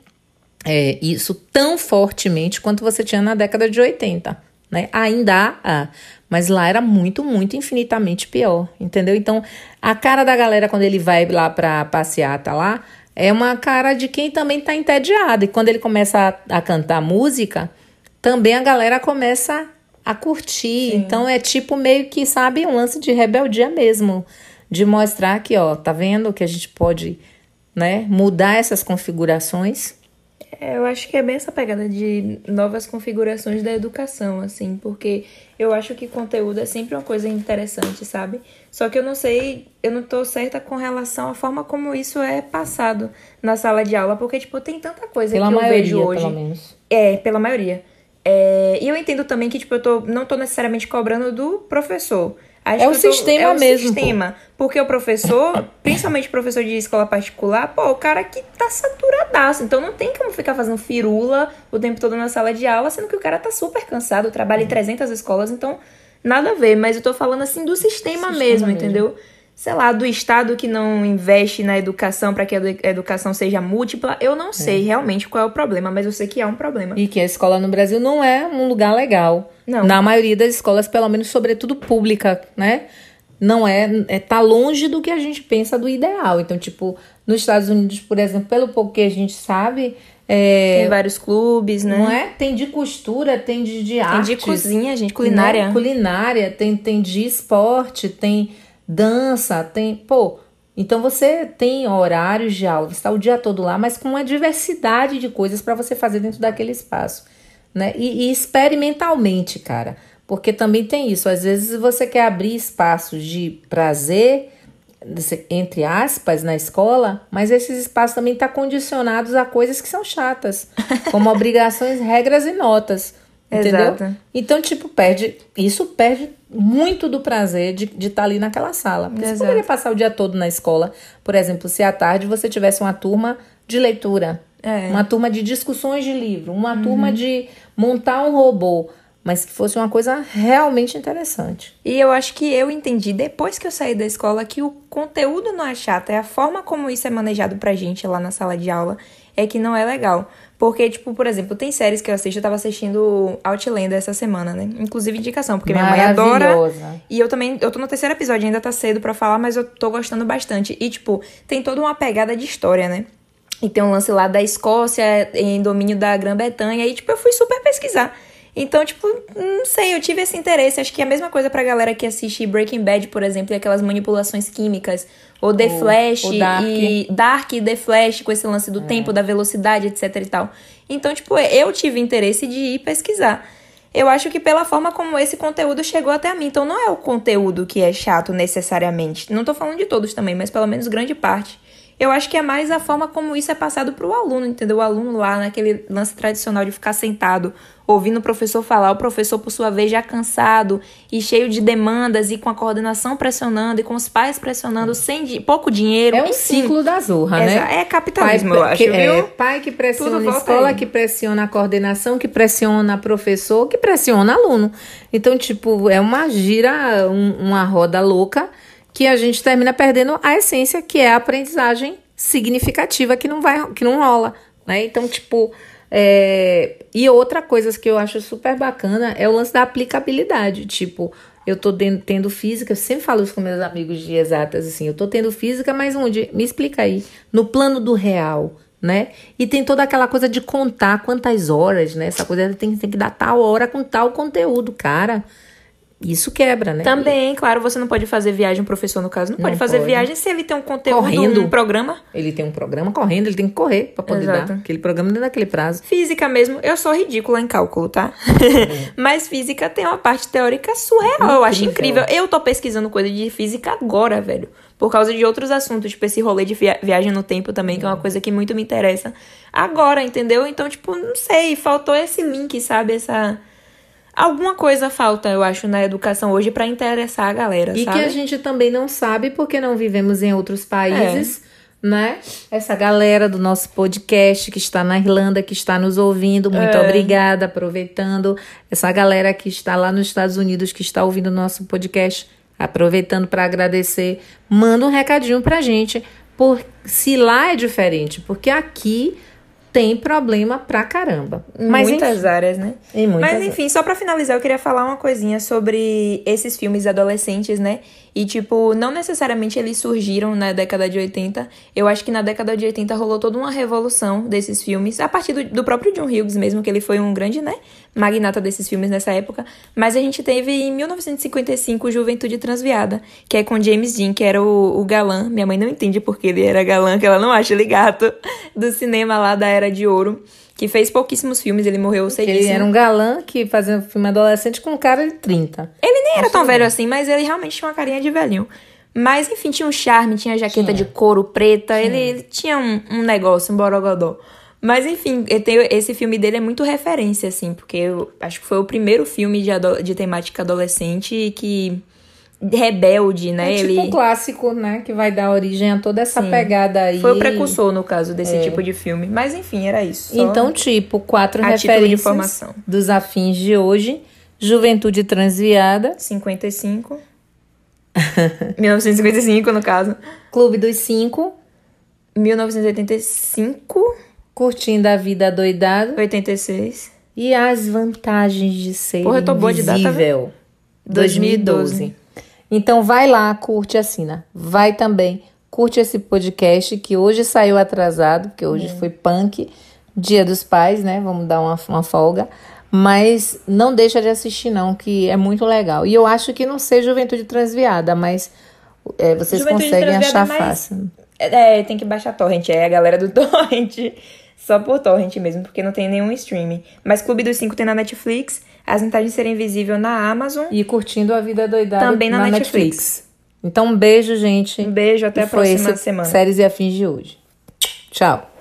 é, isso tão fortemente quanto você tinha na década de 80, né? Ainda há, mas lá era muito, muito infinitamente pior, entendeu? Então, a cara da galera quando ele vai lá para passeata lá é uma cara de quem também tá entediado. E quando ele começa a, a cantar música, também a galera começa a curtir. Sim. Então é tipo meio que, sabe, um lance de rebeldia mesmo, de mostrar que, ó, tá vendo que a gente pode, né, mudar essas configurações é, eu acho que é bem essa pegada de novas configurações da educação, assim, porque eu acho que conteúdo é sempre uma coisa interessante, sabe? Só que eu não sei, eu não tô certa com relação à forma como isso é passado na sala de aula, porque, tipo, tem tanta coisa pela que eu maioria, vejo hoje. Pelo menos. É, pela maioria. É, e eu entendo também que, tipo, eu tô, não tô necessariamente cobrando do professor. Acho é o sistema é o mesmo. sistema. Porque o professor, principalmente professor de escola particular, pô, o cara que tá saturadaço. Então não tem como ficar fazendo firula o tempo todo na sala de aula, sendo que o cara tá super cansado, trabalha em 300 escolas, então nada a ver. Mas eu tô falando assim do sistema, sistema mesmo, mesmo, entendeu? Sei lá, do Estado que não investe na educação para que a educação seja múltipla, eu não sei é. realmente qual é o problema, mas eu sei que é um problema. E que a escola no Brasil não é um lugar legal. Não. Na maioria das escolas, pelo menos, sobretudo pública, né? Não é, é tá longe do que a gente pensa do ideal. Então, tipo, nos Estados Unidos, por exemplo, pelo pouco que a gente sabe, é, tem vários clubes, né? Não é? Tem de costura, tem de, de arte. Tem de cozinha, gente, culinária. Né? Culinária, tem, tem de esporte, tem dança, tem. Pô, então você tem horários de aula, você está o dia todo lá, mas com uma diversidade de coisas para você fazer dentro daquele espaço. Né? E, e, experimentalmente, cara. Porque também tem isso. Às vezes você quer abrir espaços de prazer, entre aspas, na escola, mas esses espaços também estão tá condicionados a coisas que são chatas, como obrigações, regras e notas. Entendeu? Exato. Então, tipo, perde. Isso perde muito do prazer de estar tá ali naquela sala. Porque Exato. você poderia passar o dia todo na escola, por exemplo, se à tarde você tivesse uma turma de leitura, é. uma turma de discussões de livro, uma uhum. turma de montar um robô. Mas que fosse uma coisa realmente interessante. E eu acho que eu entendi depois que eu saí da escola que o conteúdo não é chato, é a forma como isso é manejado pra gente lá na sala de aula é que não é legal. Porque, tipo, por exemplo, tem séries que eu assisto, eu tava assistindo Outlander essa semana, né? Inclusive indicação, porque minha mãe adora. E eu também, eu tô no terceiro episódio, ainda tá cedo para falar, mas eu tô gostando bastante. E, tipo, tem toda uma pegada de história, né? E tem um lance lá da Escócia em domínio da Grã-Bretanha. E, tipo, eu fui super pesquisar. Então, tipo, não sei, eu tive esse interesse. Acho que é a mesma coisa pra galera que assiste Breaking Bad, por exemplo, e aquelas manipulações químicas. Ou The Flash o Dark. e Dark e The Flash, com esse lance do é. tempo, da velocidade, etc e tal. Então, tipo, eu tive interesse de ir pesquisar. Eu acho que pela forma como esse conteúdo chegou até mim. Então, não é o conteúdo que é chato necessariamente. Não tô falando de todos também, mas pelo menos grande parte. Eu acho que é mais a forma como isso é passado para o aluno, entendeu? O aluno lá naquele lance tradicional de ficar sentado, ouvindo o professor falar, o professor, por sua vez, já cansado e cheio de demandas e com a coordenação pressionando e com os pais pressionando sem di pouco dinheiro. É um ciclo da zorra, né? É capitalismo, pai, eu acho, que, viu? É, pai que pressiona a escola, que pressiona a coordenação, que pressiona professor, que pressiona aluno. Então, tipo, é uma gira, um, uma roda louca que a gente termina perdendo a essência, que é a aprendizagem significativa que não vai, que não rola, né? Então, tipo, é... e outra coisa que eu acho super bacana é o lance da aplicabilidade, tipo, eu tô tendo física, eu sempre falo isso com meus amigos de exatas, assim, eu tô tendo física, mas onde? Me explica aí, no plano do real, né? E tem toda aquela coisa de contar quantas horas, né? Essa coisa tem, tem que dar tal hora com tal conteúdo, cara. Isso quebra, né? Também, claro, você não pode fazer viagem, o professor, no caso, não, não pode fazer pode. viagem se ele tem um conteúdo, correndo, um programa. Ele tem um programa correndo, ele tem que correr para poder Exato. dar aquele programa dentro daquele prazo. Física mesmo, eu sou ridícula em cálculo, tá? É. Mas física tem uma parte teórica surreal, incrível. eu acho incrível. Eu tô pesquisando coisa de física agora, velho. Por causa de outros assuntos, tipo esse rolê de via viagem no tempo também, que é uma coisa que muito me interessa. Agora, entendeu? Então, tipo, não sei, faltou esse link, sabe? Essa alguma coisa falta, eu acho, na educação hoje pra interessar a galera, E sabe? que a gente também não sabe porque não vivemos em outros países, né? Essa galera do nosso podcast que está na Irlanda, que está nos ouvindo, muito É. obrigada, aproveitando. Essa galera que está lá nos Estados Unidos, que está ouvindo o nosso podcast, aproveitando para agradecer, manda um recadinho pra gente, por se lá é diferente, porque aqui tem problema pra caramba. Mas muitas enfim, áreas, né? em muitas Mas enfim, só pra finalizar, eu queria falar uma coisinha sobre esses filmes adolescentes, né? E tipo, não necessariamente eles surgiram na década de 80. Eu acho que na década de 80 rolou toda uma revolução desses filmes, a partir do, do próprio John Hughes mesmo, que ele foi um grande, né, magnata desses filmes nessa época. Mas a gente teve em 1955 Juventude Transviada, que é com James Dean, que era o, o galã. Minha mãe não entende porque ele era galã, que ela não acha ele gato, do cinema lá da Era de Ouro. Que fez pouquíssimos filmes, ele morreu cedíssimo. ele era um galã que fazia um filme adolescente com um cara de 30. Ele nem era tão velho assim, mas ele realmente tinha uma carinha de velhinho. Mas, enfim, tinha um charme, tinha jaqueta Tinha. de couro preta, ele, ele tinha um, um negócio, um borogodó. Mas, enfim, tem- esse filme dele é muito referência, assim, porque eu acho que foi o primeiro filme de, ado- de temática adolescente que. rebelde, né? É tipo ele um clássico, né? Que vai dar origem a toda essa Sim. pegada aí. foi o precursor, no caso, desse tipo de filme. Mas, enfim, era isso. Então, tipo, quatro referências dos afins de hoje. Juventude transviada, 55. 1955, no caso. Clube dos Cinco, 1985. Curtindo a Vida Doidado 86. e As Vantagens de Ser Porra, eu tô boa de data, Invisível. 2012. 2012. Então vai lá, curte, assina. Vai também, curte esse podcast que hoje saiu atrasado, porque hoje foi punk, Dia dos Pais, né? Vamos dar uma, uma folga. Mas não deixa de assistir, não, que é muito legal. E eu acho que não sei Juventude Transviada, mas é, vocês Juventude conseguem Transviada achar é mais- fácil. É, tem que baixar torrent, é a galera do torrent. Só por torrent mesmo, porque não tem nenhum streaming. Mas Clube dos Cinco tem na Netflix, As Vantagens de Ser Invisível na Amazon. E curtindo a vida doidada Também na Netflix. Netflix. Então, um beijo, gente. Um beijo, até E a próxima semana. Séries e afins de hoje. Tchau.